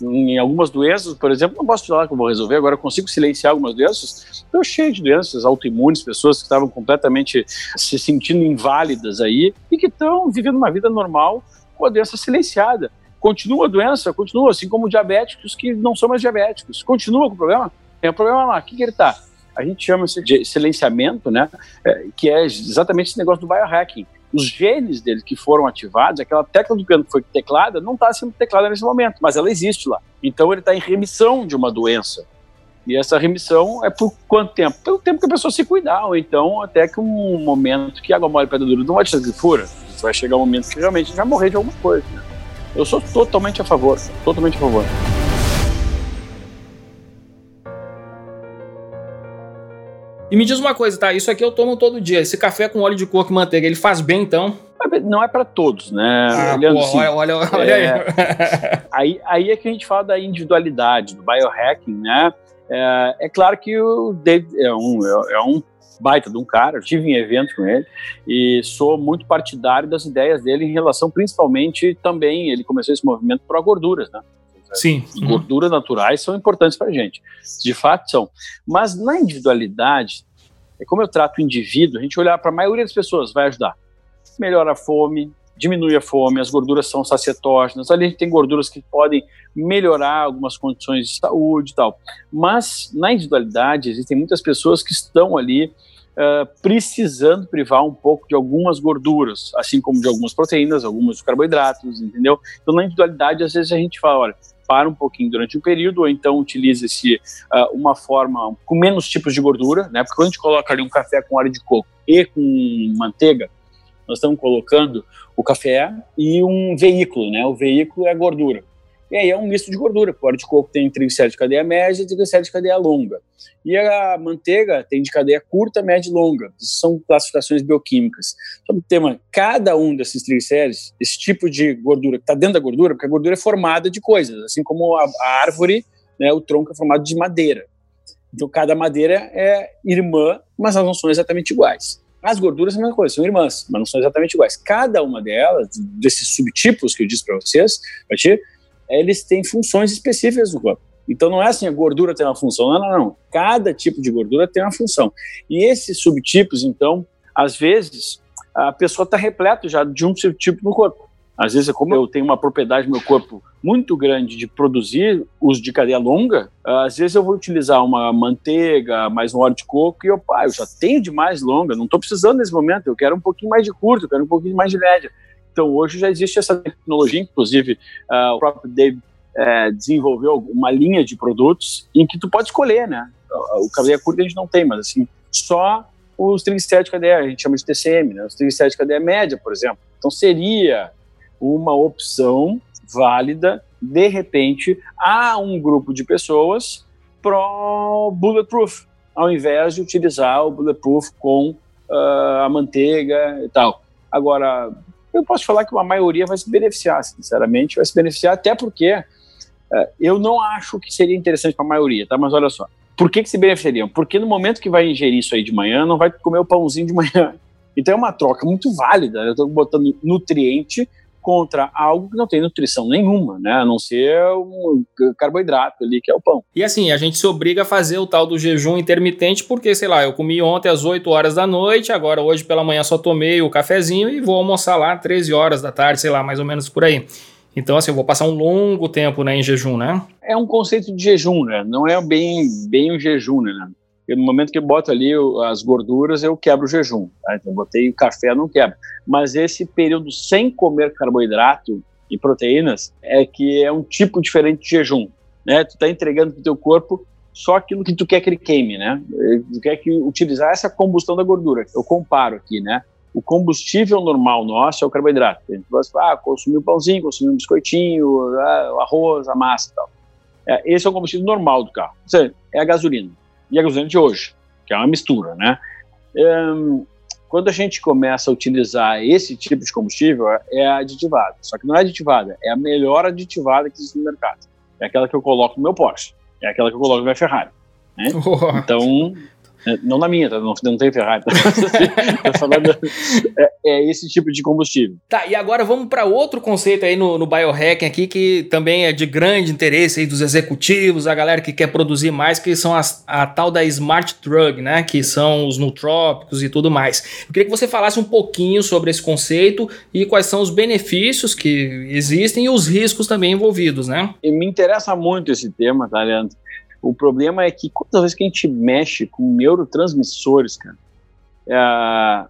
em algumas doenças, por exemplo, não posso falar que eu vou resolver, agora eu consigo silenciar algumas doenças. Estou cheio de doenças autoimunes, pessoas que estavam completamente se sentindo inválidas aí e que estão vivendo uma vida normal com a doença silenciada. Continua a doença, continua, assim como diabéticos que não são mais diabéticos. Continua com o problema? Tem um problema lá. O que, que ele está? A gente chama isso de silenciamento, né? É, que é exatamente esse negócio do biohacking os genes dele que foram ativados, aquela tecla do piano que foi teclada, não está sendo teclada nesse momento, mas ela existe lá. Então ele está em remissão de uma doença. E essa remissão é por quanto tempo? Pelo tempo que a pessoa se cuidar, ou então até que um momento que água mole pedra dura não vai te que fura. Vai chegar um momento que realmente vai morrer de alguma coisa. Né? Eu sou totalmente a favor, totalmente a favor. E me diz uma coisa, tá? Isso aqui eu tomo todo dia. Esse café com óleo de coco e manteiga, ele faz bem então? Não é para todos, né? Ah, pô, assim, olha, olha, olha é, aí. aí. é que a gente fala da individualidade, do biohacking, né? É, é claro que o David é um, é, é um baita de um cara, eu tive em evento com ele e sou muito partidário das ideias dele em relação, principalmente, também, ele começou esse movimento para gorduras, né? Sim. Uhum. Gorduras naturais são importantes para a gente. De fato são. Mas na individualidade, é como eu trato o indivíduo, a gente olhar para a maioria das pessoas vai ajudar. Melhora a fome, diminui a fome, as gorduras são sacietógenas, ali a gente tem gorduras que podem melhorar algumas condições de saúde e tal. Mas na individualidade existem muitas pessoas que estão ali uh, precisando privar um pouco de algumas gorduras, assim como de algumas proteínas, alguns carboidratos, entendeu? Então na individualidade às vezes a gente fala, olha, para um pouquinho durante o período, ou então utiliza-se uh, uma forma com menos tipos de gordura, né? Porque quando a gente coloca ali um café com óleo de coco e com manteiga, nós estamos colocando o café e um veículo, né? O veículo é a gordura. E aí é um misto de gordura. O óleo de coco tem triglicéridos de cadeia média e triglicéridos de cadeia longa. E a manteiga tem de cadeia curta, média e longa. Isso são classificações bioquímicas. Sobre o tema, cada um desses triglicéridos, esse tipo de gordura que está dentro da gordura, porque a gordura é formada de coisas, assim como a, a árvore, né, o tronco é formado de madeira. Então, cada madeira é irmã, mas elas não são exatamente iguais. As gorduras são a mesma coisa, são irmãs, mas não são exatamente iguais. Cada uma delas, desses subtipos que eu disse para vocês, eles têm funções específicas no corpo. Então não é assim, a gordura tem uma função, não, não, não. Cada tipo de gordura tem uma função. E esses subtipos, então, às vezes, a pessoa está repleta já de um subtipo no corpo. Às vezes, como eu tenho uma propriedade no meu corpo muito grande de produzir uso de cadeia longa, às vezes eu vou utilizar uma manteiga, mais um óleo de coco, e pá, eu já tenho de mais longa, não estou precisando nesse momento, eu quero um pouquinho mais de curto, eu quero um pouquinho mais de média. Então, hoje já existe essa tecnologia, inclusive uh, o próprio David é, desenvolveu uma linha de produtos em que tu pode escolher, né? O cadeia curta a gente não tem, mas assim, só os triglicéridos de cadeia, a gente chama de TCM, né? Os triglicéridos de cadeia média, por exemplo. Então seria uma opção válida, de repente, a um grupo de pessoas pro bulletproof, ao invés de utilizar o bulletproof com uh, a manteiga e tal. Agora, eu posso falar que uma maioria vai se beneficiar, sinceramente, vai se beneficiar até porque é, eu não acho que seria interessante para a maioria, tá? Mas olha só. Por que, que se beneficiariam? Porque no momento que vai ingerir isso aí de manhã, não vai comer o pãozinho de manhã. Então é uma troca muito válida. Eu estou botando nutriente contra algo que não tem nutrição nenhuma, né? A não ser um carboidrato ali, que é o pão. E assim, a gente se obriga a fazer o tal do jejum intermitente, porque, sei lá, eu comi ontem às 8 horas da noite, agora hoje pela manhã só tomei o cafezinho e vou almoçar lá às 13 horas da tarde, sei lá, mais ou menos por aí. Então, assim, eu vou passar um longo tempo né, em jejum, né? É um conceito de jejum, né? Não é bem, bem um jejum, né? No momento que eu boto ali as gorduras, eu quebro o jejum. Tá? Então, eu botei café, não quebro. Mas esse período sem comer carboidrato e proteínas é que é um tipo diferente de jejum. Né? Tu está entregando para o teu corpo só aquilo que tu quer que ele queime, né? Tu quer que utilizar essa combustão da gordura. Eu comparo aqui, né? o combustível normal nosso é o carboidrato. A gente gosta ah, consumir um pãozinho, consumir um biscoitinho, ah, o arroz, a massa e tal. É, esse é o combustível normal do carro. É a gasolina. E a gasolina de hoje, que é uma mistura, né? Um, quando a gente começa a utilizar esse tipo de combustível, é aditivada. Só que não é aditivada, é a melhor aditivada que existe no mercado. É aquela que eu coloco no meu Porsche. É aquela que eu coloco no meu Ferrari. Né? <laughs> Então, é, não na minha, tá? não, não tem Ferrari. Tá? <laughs> falando, é, é, esse tipo de combustível. Tá, e agora vamos para outro conceito aí no, no biohacking aqui, que também é de grande interesse aí dos executivos, a galera que quer produzir mais, que são as, a tal da Smart Drug, né? Que são os nutrópicos e tudo mais. Eu queria que você falasse um pouquinho sobre esse conceito e quais são os benefícios que existem e os riscos também envolvidos, né? E me interessa muito esse tema, tá, Leandro? O problema é que quantas vezes que a gente mexe com neurotransmissores, cara, é,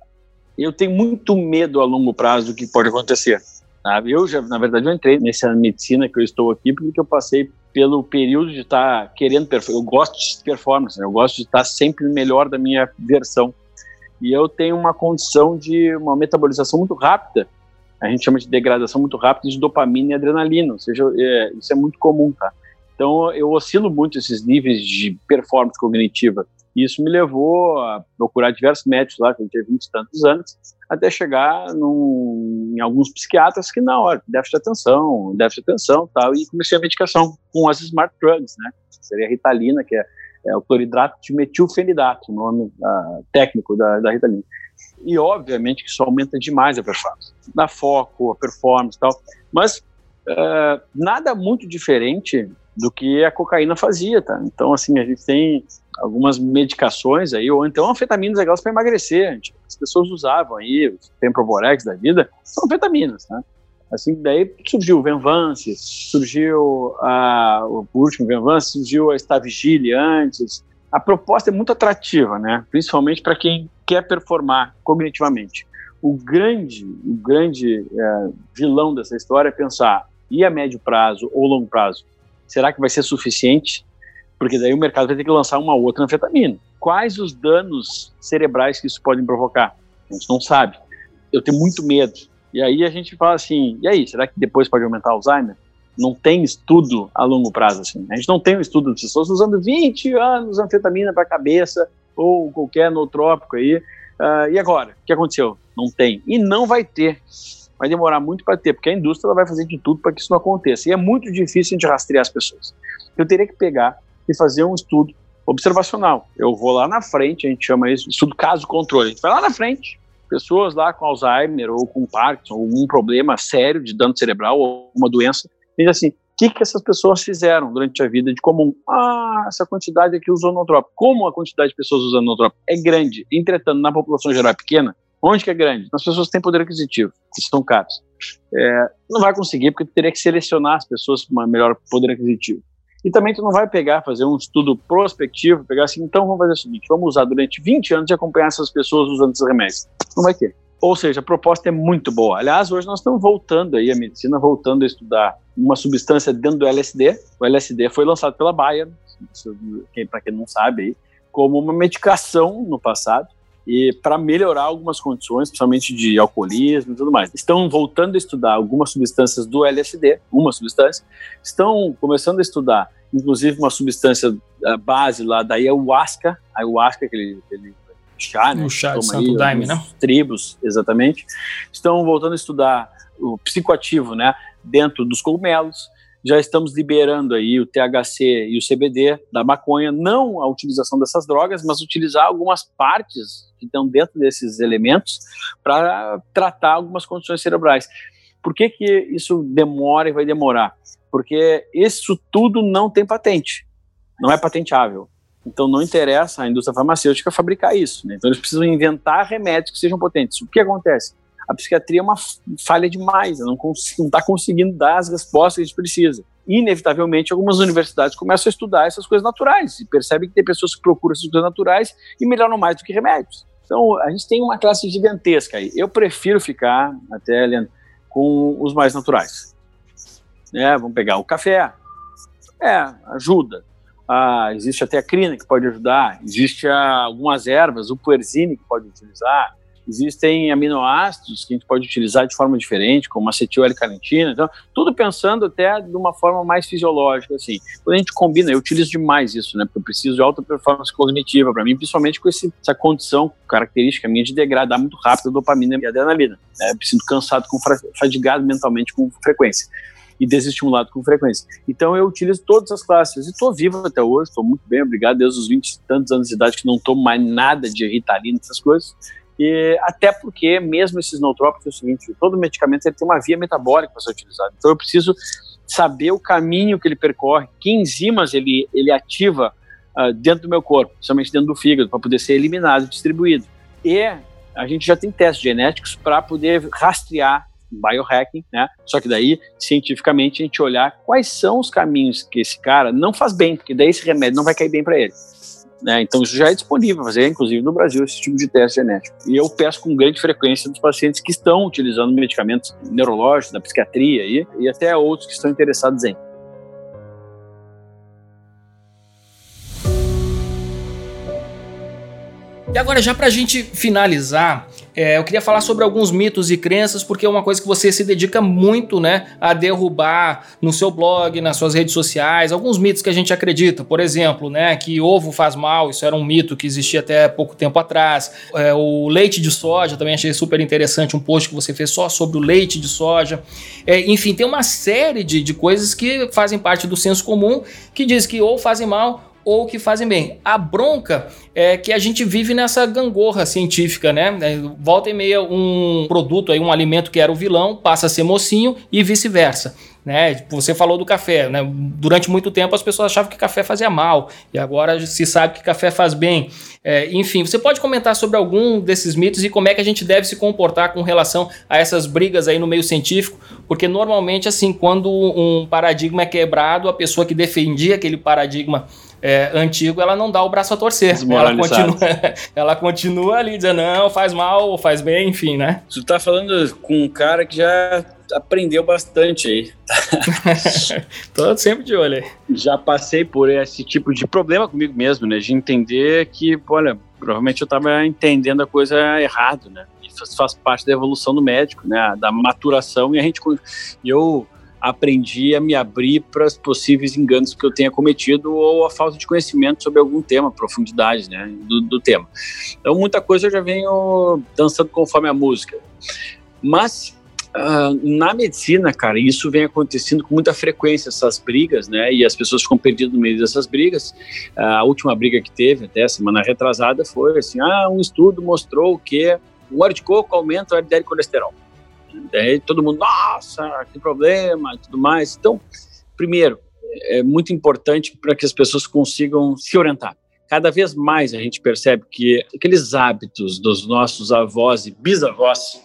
eu tenho muito medo a longo prazo do que pode acontecer. Sabe? Eu já, na verdade, eu entrei nessa medicina que eu estou aqui porque eu passei pelo período de estar querendo eu gosto de performance, né? eu gosto de estar sempre melhor da minha versão. E eu tenho uma condição de uma metabolização muito rápida, a gente chama de degradação muito rápida de dopamina e adrenalina, ou seja, é, isso é muito comum, tá? Então, eu oscilo muito esses níveis de performance cognitiva. E isso me levou a procurar diversos médicos lá, que eu tinha 20 e tantos anos, até chegar num, em alguns psiquiatras que, na hora, déficit de atenção, déficit de atenção tal, e comecei a medicação com as smart drugs, né? Seria a Ritalina, que é, é o cloridrato de metilfenidato, o nome uh, técnico da, da Ritalina. E, obviamente, que isso aumenta demais a performance. Dá foco, a performance e tal. Mas uh, nada muito diferente do que a cocaína fazia, tá? Então, assim, a gente tem algumas medicações aí, ou então anfetaminas legais para emagrecer. Gente, as pessoas usavam aí, os Temproborex da vida, são anfetaminas, né? Assim, daí surgiu o Venvance, surgiu a, o último Venvance, surgiu a Stavigile antes. A proposta é muito atrativa, né? Principalmente para quem quer performar cognitivamente. O grande, o grande é, vilão dessa história é pensar, e a médio prazo ou longo prazo? Será que vai ser suficiente? Porque daí o mercado vai ter que lançar uma outra anfetamina. Quais os danos cerebrais que isso pode provocar? A gente não sabe. Eu tenho muito medo. E aí a gente fala assim, e aí, será que depois pode aumentar Alzheimer? Não tem estudo a longo prazo, assim. A gente não tem um estudo de pessoas usando 20 anos anfetamina para a cabeça ou qualquer nootrópico aí. Uh, e agora? O que aconteceu? Não tem. E não vai ter. Vai demorar muito para ter, porque a indústria vai fazer de tudo para que isso não aconteça. E é muito difícil a gente rastrear as pessoas. Eu teria que pegar e fazer um estudo observacional. Eu vou lá na frente, a gente chama isso estudo caso-controle. A gente vai lá na frente, pessoas lá com Alzheimer ou com Parkinson, ou um problema sério de dano cerebral ou uma doença, e assim, o que, que essas pessoas fizeram durante a vida de comum? Ah, essa quantidade aqui usou nootrópico. Como a quantidade de pessoas usando nootrópico é grande, entretanto, na população geral é pequena, onde que é grande? Nas pessoas têm poder aquisitivo, que são caros. É, não vai conseguir, porque teria que selecionar as pessoas com melhor poder aquisitivo. E também tu não vai pegar, fazer um estudo prospectivo, pegar assim, então vamos fazer o seguinte, vamos usar durante 20 anos e acompanhar essas pessoas usando esses remédios. Não vai ter. Ou seja, a proposta é muito boa. Aliás, hoje nós estamos voltando aí, a medicina voltando a estudar uma substância dentro do LSD. O LSD foi lançado pela Bayer, para quem não sabe aí, como uma medicação no passado e para melhorar algumas condições, principalmente de alcoolismo e tudo mais. Estão voltando a estudar algumas substâncias do LSD, uma substância, estão começando a estudar, inclusive, uma substância base lá da ayahuasca, ayahuasca, aquele, aquele chá, né? O chá de Santo Daime, né? Tribos, exatamente. Estão voltando a estudar o psicoativo, né? Dentro dos cogumelos já estamos liberando aí o THC e o CBD da maconha, não a utilização dessas drogas, mas utilizar algumas partes que estão dentro desses elementos para tratar algumas condições cerebrais. Por que, que isso demora e vai demorar? Porque isso tudo não tem patente, não é patenteável. Então não interessa a indústria farmacêutica fabricar isso. Né? Então eles precisam inventar remédios que sejam potentes. O que acontece? A psiquiatria é uma falha demais, não está conseguindo dar as respostas que a gente precisa. Inevitavelmente, algumas universidades começam a estudar essas coisas naturais e percebem que tem pessoas que procuram essas coisas naturais e melhoram mais do que remédios. Então, a gente tem uma classe gigantesca aí. Eu prefiro ficar, até, Leandro, com os mais naturais. É, vamos pegar o café. É, ajuda. Ah, existe até a crina que pode ajudar. Existe ah, algumas ervas, o puerzine que pode utilizar existem aminoácidos que a gente pode utilizar de forma diferente, como acetil L-carnitina, então, tudo pensando até de uma forma mais fisiológica, assim. Quando a gente combina, eu utilizo demais isso, né, porque eu preciso de alta performance cognitiva para mim, principalmente com esse, essa condição, característica minha de degradar muito rápido a dopamina e a adrenalina, né, eu sinto cansado, com fadigado mentalmente com frequência e desestimulado com frequência. Então eu utilizo todas as classes e estou vivo até hoje, estou muito bem, obrigado, desde os 20 e tantos anos de idade que não tomo mais nada de ritalina, essas coisas. E até porque, mesmo esses nootrópicos, é o seguinte: todo medicamento ele tem uma via metabólica para ser utilizado. Então eu preciso saber o caminho que ele percorre, que enzimas ele, ele ativa uh, dentro do meu corpo, principalmente dentro do fígado, para poder ser eliminado, distribuído. E a gente já tem testes genéticos para poder rastrear biohacking, né? Só que daí, cientificamente, a gente olhar quais são os caminhos que esse cara não faz bem, porque daí esse remédio não vai cair bem para ele. Né? Então isso já é disponível fazer, inclusive no Brasil, esse tipo de teste genético. E eu peço com grande frequência dos pacientes que estão utilizando medicamentos neurológicos, da psiquiatria e até outros que estão interessados em. E agora, já para a gente finalizar, é, eu queria falar sobre alguns mitos e crenças, porque é uma coisa que você se dedica muito né, a derrubar no seu blog, nas suas redes sociais, alguns mitos que a gente acredita. Por exemplo, né, que ovo faz mal, isso era um mito que existia até pouco tempo atrás. É, o leite de soja, também achei super interessante, um post que você fez só sobre o leite de soja. É, enfim, tem uma série de, de coisas que fazem parte do senso comum que diz que ou fazem mal ou que fazem bem. A bronca é que a gente vive nessa gangorra científica, né? É, volta e meia um produto aí, um alimento que era o vilão, passa a ser mocinho e vice-versa. Né? Você falou do café, né? Durante muito tempo as pessoas achavam que café fazia mal e agora se sabe que café faz bem. É, enfim, você pode comentar sobre algum desses mitos e como é que a gente deve se comportar com relação a essas brigas aí no meio científico? Porque normalmente, assim, quando um paradigma é quebrado, a pessoa que defendia aquele paradigma é, antigo, ela não dá o braço a torcer. Ela continua, <laughs> ela continua ali dizendo, não, faz mal faz bem, enfim, né? Tu tá falando com um cara que já aprendeu bastante aí. <laughs> Tô sempre de olho aí. Já passei por esse tipo de problema comigo mesmo, né? De entender que, olha, provavelmente eu tava entendendo a coisa errado, né? Isso faz parte da evolução do médico, né? Da maturação e a gente... Eu aprendi a me abrir para os possíveis enganos que eu tenha cometido ou a falta de conhecimento sobre algum tema, profundidade né, do, do tema. Então, muita coisa eu já venho dançando conforme a música. Mas Uh, na medicina, cara, isso vem acontecendo com muita frequência, essas brigas, né? E as pessoas ficam perdidas no meio dessas brigas. Uh, a última briga que teve, até semana retrasada, foi assim: ah, um estudo mostrou que o óleo de coco aumenta o LDL colesterol. Daí todo mundo, nossa, que problema e tudo mais. Então, primeiro, é muito importante para que as pessoas consigam se orientar. Cada vez mais a gente percebe que aqueles hábitos dos nossos avós e bisavós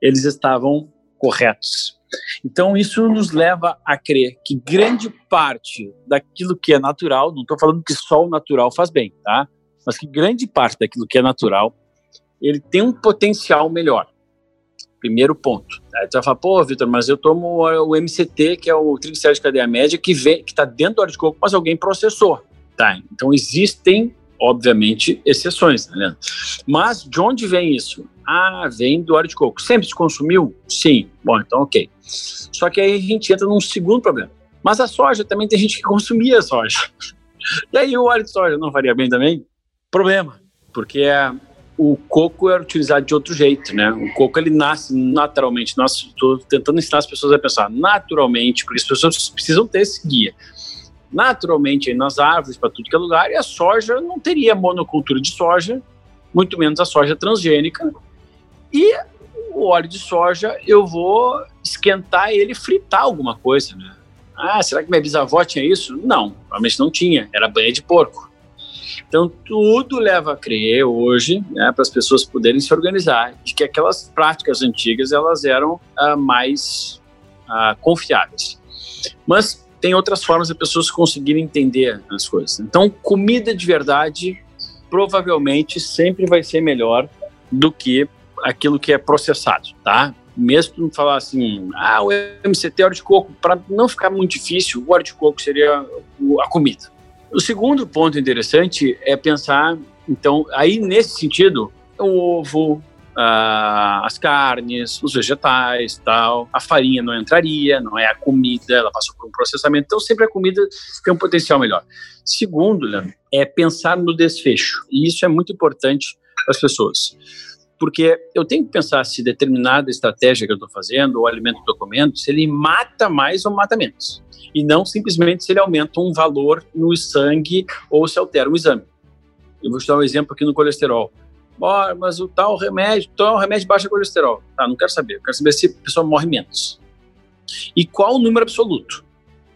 eles estavam corretos. Então, isso nos leva a crer que grande parte daquilo que é natural, não estou falando que só o natural faz bem, tá? Mas que grande parte daquilo que é natural, ele tem um potencial melhor. Primeiro ponto. Aí tu vai falar, pô, Vitor, mas eu tomo o MCT, que é o triglicérido de cadeia média, que está dentro do óleo de coco, mas alguém processou. Tá, então existem obviamente, exceções, né? Mas de onde vem isso? Ah, vem do óleo de coco. Sempre se consumiu? Sim. Bom, então ok. Só que aí a gente entra num segundo problema. Mas a soja também tem gente que consumia soja. <laughs> E aí o óleo de soja não faria bem também? Problema, porque é, o coco era utilizado de outro jeito, né? O coco ele nasce naturalmente. Nós estou tentando ensinar as pessoas a pensar naturalmente, porque as pessoas precisam ter esse guia naturalmente nas árvores para tudo que é lugar, e a soja não teria monocultura de soja, muito menos a soja transgênica. E o óleo de soja eu vou esquentar ele fritar alguma coisa, né? Ah, será que minha bisavó tinha isso? Não, provavelmente não tinha, era banha de porco. Então, tudo leva a crer hoje, né, para as pessoas poderem se organizar, de que aquelas práticas antigas elas eram ah, mais ah, confiáveis. Mas tem outras formas de pessoas conseguirem entender as coisas. Então, comida de verdade provavelmente sempre vai ser melhor do que aquilo que é processado, tá? Mesmo tu falar assim, ah, o MCT é óleo de coco, para não ficar muito difícil, o óleo de coco seria a comida. O segundo ponto interessante é pensar, então, aí nesse sentido, o ovo, as carnes, os vegetais, tal. A farinha não entraria, não é a comida, ela passou por um processamento. Então, sempre a comida tem um potencial melhor. Segundo, Leandro, é pensar no desfecho. E isso é muito importante para as pessoas. Porque eu tenho que pensar se determinada estratégia que eu estou fazendo, ou alimento que estou comendo, se ele mata mais ou mata menos. E não simplesmente se ele aumenta um valor no sangue ou se altera um exame. Eu vou te dar um exemplo aqui no colesterol mas o tal remédio, tal remédio baixa colesterol. Tá, não quero saber. Eu quero saber se a pessoa morre menos. E qual o número absoluto?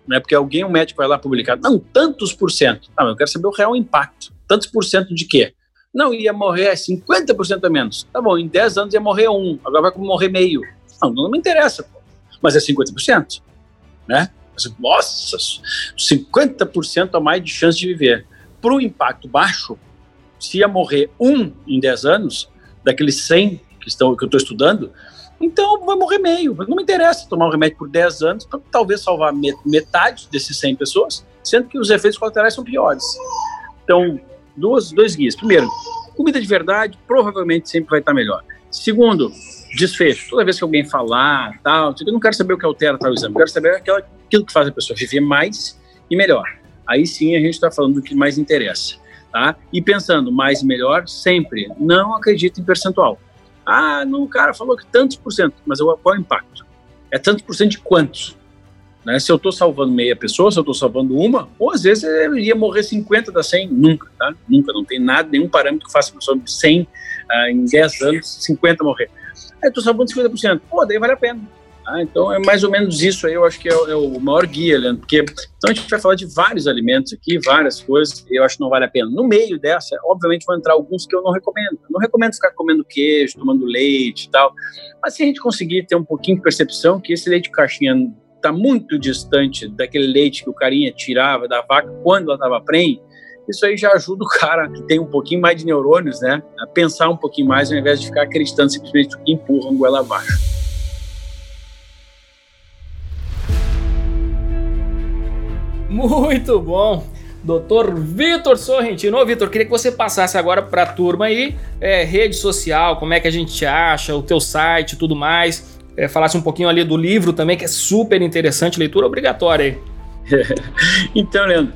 Não é porque alguém, um médico, vai lá publicar, não, tantos por cento. Mas eu quero saber o real impacto. Tantos por cento de quê? Não, ia morrer 50% a menos. Tá bom, em 10 anos ia morrer um, agora vai morrer meio. Não, não me interessa, pô. Mas é 50%, né? Nossa, 50% a mais de chance de viver. Para o impacto baixo, se ia morrer um em 10 anos, daqueles 100 que, estão, que eu estou estudando, então vai morrer meio. Não me interessa tomar um remédio por 10 anos para talvez salvar metade desses 100 pessoas, sendo que os efeitos colaterais são piores. Então, duas, dois guias. Primeiro, comida de verdade provavelmente sempre vai estar melhor. Segundo, desfecho. Toda vez que alguém falar, tal, eu não quero saber o que altera tal exame, eu quero saber aquilo, aquilo que faz a pessoa viver mais e melhor. Aí sim a gente está falando do que mais interessa tá? E pensando mais e melhor, sempre, não acredite em percentual. Ah, não, o cara falou que tantos por cento, mas qual é o impacto? É tantos por cento de quantos? Né? Se eu estou salvando meia pessoa, se eu estou salvando uma, ou às vezes eu iria morrer 50 da 100, nunca, tá? Nunca, não tem nada, nenhum parâmetro que faça pessoa de 100 ah, em 10 anos, 50 morrer. Aí estou salvando 50%, pô, daí vale a pena. Ah, então é mais ou menos isso aí, eu acho que é, é, o maior guia, Leandro, porque então a gente vai falar de vários alimentos aqui, várias coisas, eu acho que não vale a pena. No meio dessa, obviamente vão entrar alguns que eu não recomendo. Eu não recomendo ficar comendo queijo, tomando leite e tal, mas se a gente conseguir ter um pouquinho de percepção que esse leite de caixinha está muito distante daquele leite que o carinha tirava da vaca quando ela estava prenhe, isso aí já ajuda o cara que tem um pouquinho mais de neurônios, né, a pensar um pouquinho mais ao invés de ficar acreditando simplesmente que empurra um goela abaixo. Muito bom. Doutor Vitor Sorrentino. Ô, Vitor, queria que você passasse agora para a turma aí, é, rede social, como é que a gente acha, o teu site tudo mais. É, falasse um pouquinho ali do livro também, que é super interessante, leitura obrigatória aí. <laughs> então, Leandro,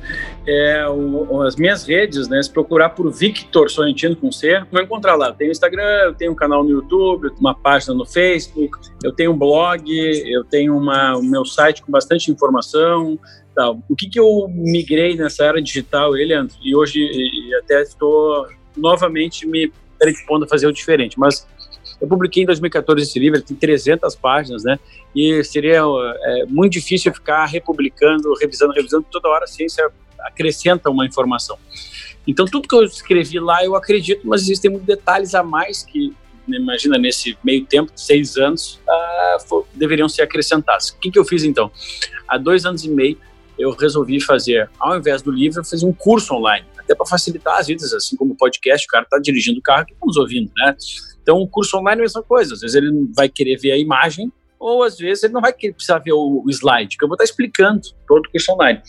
é, o, as minhas redes, né? Se procurar por Victor Sorrentino com C, vai encontrar lá. Eu tenho Instagram, eu tenho um canal no YouTube, uma página no Facebook, eu tenho um blog, eu tenho uma, o meu site com bastante informação. Tal. O que, que eu migrei nessa era digital, Leandro? E hoje e até estou novamente me predispondo a fazer o diferente, mas eu publiquei em 2014 esse livro, tem 300 páginas, né? E seria é, muito difícil ficar republicando, revisando, revisando. Toda hora a ciência acrescenta uma informação. Então, tudo que eu escrevi lá, eu acredito, mas existem muitos detalhes a mais que, né, imagina, nesse meio tempo, seis anos, ah, for, deveriam ser acrescentados. O que, que eu fiz, então? Há dois anos e meio, eu resolvi fazer, ao invés do livro, eu fiz um curso online, até para facilitar as vidas, assim como o podcast, o cara está dirigindo o carro que estamos ouvindo, né? Então, o curso online é a mesma coisa, às vezes ele vai querer ver a imagem, ou às vezes ele não vai precisar ver o, slide, que eu vou estar explicando todo o curso online.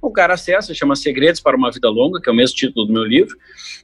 O cara acessa, chama Segredos para uma Vida Longa, que é o mesmo título do meu livro,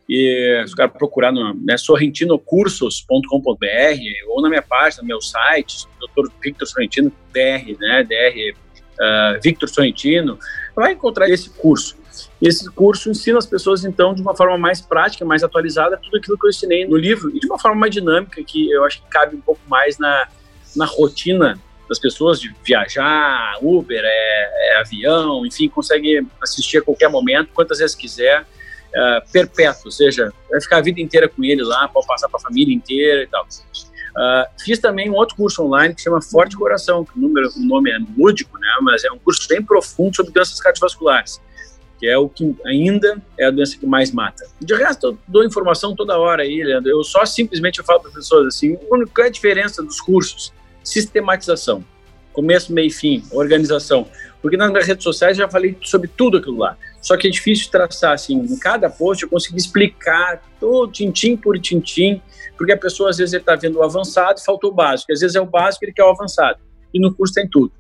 e se o cara procurar no né, sorrentinocursos.com.br ou na minha página, no meu site, Dr. Victor Sorrentino, DR, né, DR uh, ah, Victor Sorrentino, vai encontrar esse curso. Esse curso ensina as pessoas, então, de uma forma mais prática, mais atualizada, tudo aquilo que eu ensinei no livro, e de uma forma mais dinâmica, que eu acho que cabe um pouco mais na, na rotina das pessoas de viajar, Uber, é, é avião, enfim, consegue assistir a qualquer momento, quantas vezes quiser, é, perpétuo, ou seja, vai ficar a vida inteira com ele lá, pode passar para a família inteira e tal. Uh, fiz também um outro curso online que chama Forte Coração, que o, número, o nome é lúdico, né, mas é um curso bem profundo sobre doenças cardiovasculares, que é o que ainda é a doença que mais mata. De resto, eu dou informação toda hora aí, Leandro. Eu só simplesmente eu falo para as pessoas assim, qual é a diferença dos cursos? sistematização. Começo, meio e fim, organização. Porque nas minhas redes sociais eu já falei sobre tudo aquilo lá. Só que é difícil traçar, assim, em cada post eu consegui explicar todo tintim por tintim, porque a pessoa às vezes está vendo o avançado e faltou o básico. Às vezes é o básico e ele quer o avançado. E no curso tem tudo.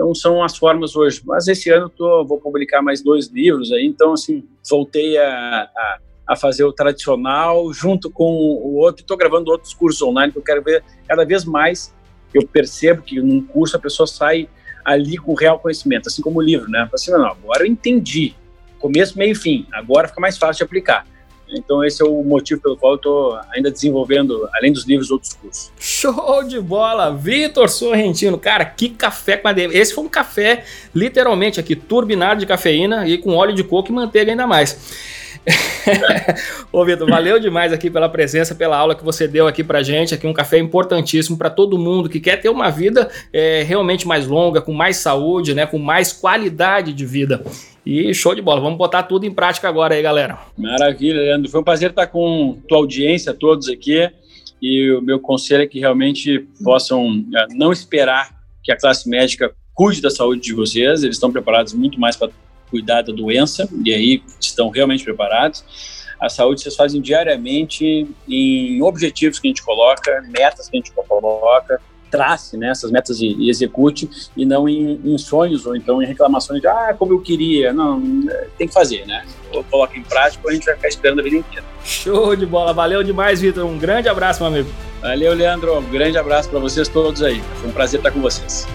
Então são as formas hoje. Mas esse ano tô, vou publicar mais dois livros aí, então assim, voltei a, a, a fazer o tradicional junto com o outro. Estou gravando outros cursos online que eu quero ver cada vez mais eu percebo que num curso a pessoa sai ali com real conhecimento, assim como o livro, né? Assim, não, agora eu entendi, começo, meio e fim, agora fica mais fácil de aplicar. Então esse é o motivo pelo qual eu estou ainda desenvolvendo, além dos livros, outros cursos. Show de bola! Vitor Sorrentino, cara, que café com. Esse foi um café, literalmente aqui, turbinado de cafeína e com óleo de coco e manteiga ainda mais. <laughs> Ô Vitor, valeu demais aqui pela presença, pela aula que você deu aqui pra gente. Aqui um café importantíssimo para todo mundo que quer ter uma vida é, realmente mais longa, com mais saúde, né, com mais qualidade de vida. E show de bola, vamos botar tudo em prática agora aí, galera. Maravilha, Leandro. Foi um prazer estar com tua audiência, todos aqui. E o meu conselho é que realmente possam é, não esperar que a classe médica cuide da saúde de vocês, eles estão preparados muito mais para cuidar da doença, e aí estão realmente preparados. A saúde vocês fazem diariamente em objetivos que a gente coloca, metas que a gente coloca, trace né, essas metas e, e execute, e não em, em, sonhos ou então em reclamações de, ah, como eu queria. Não, tem que fazer, né? Ou coloca em prática ou a gente vai ficar esperando a vida inteira. Show de bola, valeu demais, Vitor. Um grande abraço, meu amigo. Valeu, Leandro. Um grande abraço para vocês todos aí. Foi um prazer estar com vocês.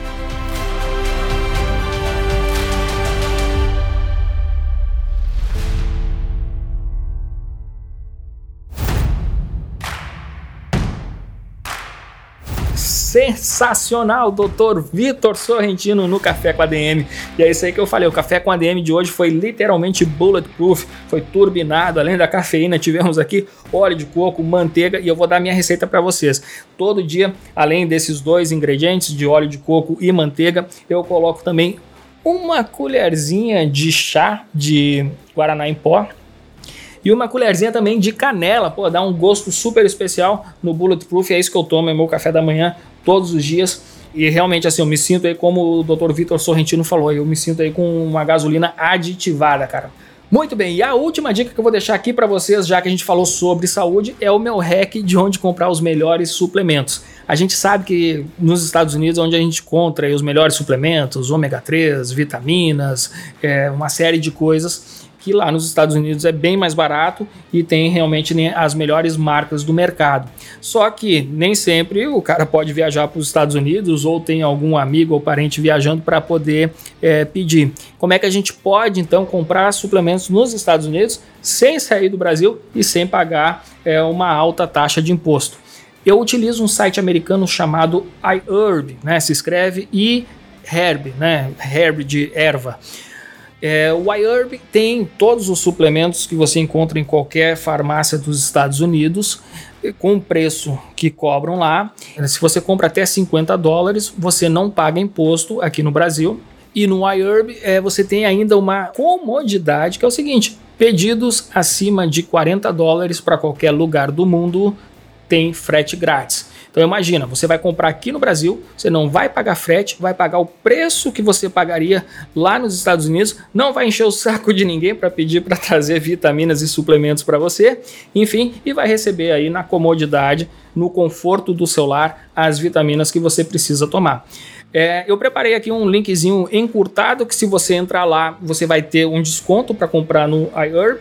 Sensacional, doutor Vitor Sorrentino no Café com a DM. E é isso aí que eu falei, o Café com a DM de hoje foi literalmente bulletproof, foi turbinado, além da cafeína, tivemos aqui óleo de coco, manteiga e eu vou dar minha receita para vocês. Todo dia, além desses dois ingredientes de óleo de coco e manteiga, eu coloco também uma colherzinha de chá de guaraná em pó, e uma colherzinha também de canela, pô, dá um gosto super especial no Bulletproof. É isso que eu tomo, é meu café da manhã todos os dias. E realmente, assim, eu me sinto aí, como o Dr. Vitor Sorrentino falou, eu me sinto aí com uma gasolina aditivada, cara. Muito bem, e a última dica que eu vou deixar aqui para vocês, já que a gente falou sobre saúde, é o meu hack de onde comprar os melhores suplementos. A gente sabe que nos Estados Unidos, onde a gente encontra os melhores suplementos, ômega 3, vitaminas, é, uma série de coisas, que lá nos Estados Unidos é bem mais barato e tem realmente as melhores marcas do mercado. Só que nem sempre o cara pode viajar para os Estados Unidos ou tem algum amigo ou parente viajando para poder é, pedir. Como é que a gente pode então comprar suplementos nos Estados Unidos sem sair do Brasil e sem pagar é, uma alta taxa de imposto? Eu utilizo um site americano chamado iHerb, né? Se escreve iHerb, né? Herb de erva. É, o iHerb tem todos os suplementos que você encontra em qualquer farmácia dos Estados Unidos com o preço que cobram lá. Se você compra até 50 dólares, você não paga imposto aqui no Brasil. E no iHerb é, você tem ainda uma comodidade que é o seguinte: pedidos acima de 40 dólares para qualquer lugar do mundo tem frete grátis. Então imagina, você vai comprar aqui no Brasil, você não vai pagar frete, vai pagar o preço que você pagaria lá nos Estados Unidos, não vai encher o saco de ninguém para pedir para trazer vitaminas e suplementos para você, enfim, e vai receber aí na comodidade, no conforto do seu lar, as vitaminas que você precisa tomar. É, eu preparei aqui um linkzinho encurtado que se você entrar lá, você vai ter um desconto para comprar no iHerb,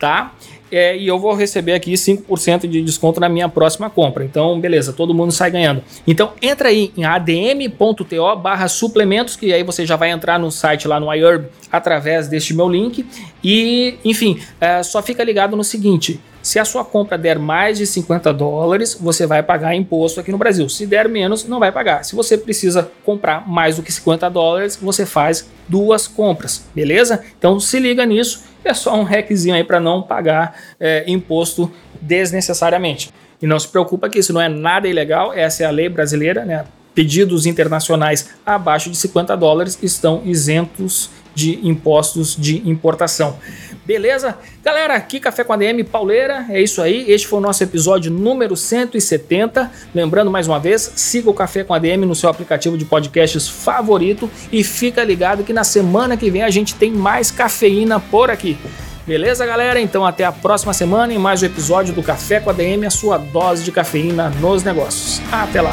tá? É, e eu vou receber aqui 5% de desconto na minha próxima compra. Então, beleza, todo mundo sai ganhando. Então, entra aí em adm.to barra suplementos, que aí você já vai entrar no site lá no iHerb através deste meu link. E, enfim, é, só fica ligado no seguinte. Se a sua compra der mais de 50 dólares, você vai pagar imposto aqui no Brasil. Se der menos, não vai pagar. Se você precisa comprar mais do que 50 dólares, você faz duas compras, beleza? Então se liga nisso é só um hackzinho aí para não pagar é, imposto desnecessariamente. E não se preocupa que isso não é nada ilegal, essa é a lei brasileira, né? Pedidos internacionais abaixo de 50 dólares estão isentos de impostos de importação. Beleza? Galera, aqui Café com a DM Pauleira, é isso aí. Este foi o nosso episódio número 170. Lembrando mais uma vez, siga o Café com a DM no seu aplicativo de podcasts favorito e fica ligado que na semana que vem a gente tem mais cafeína por aqui. Beleza, galera? Então até a próxima semana em mais um episódio do Café com a DM, a sua dose de cafeína nos negócios. Até lá!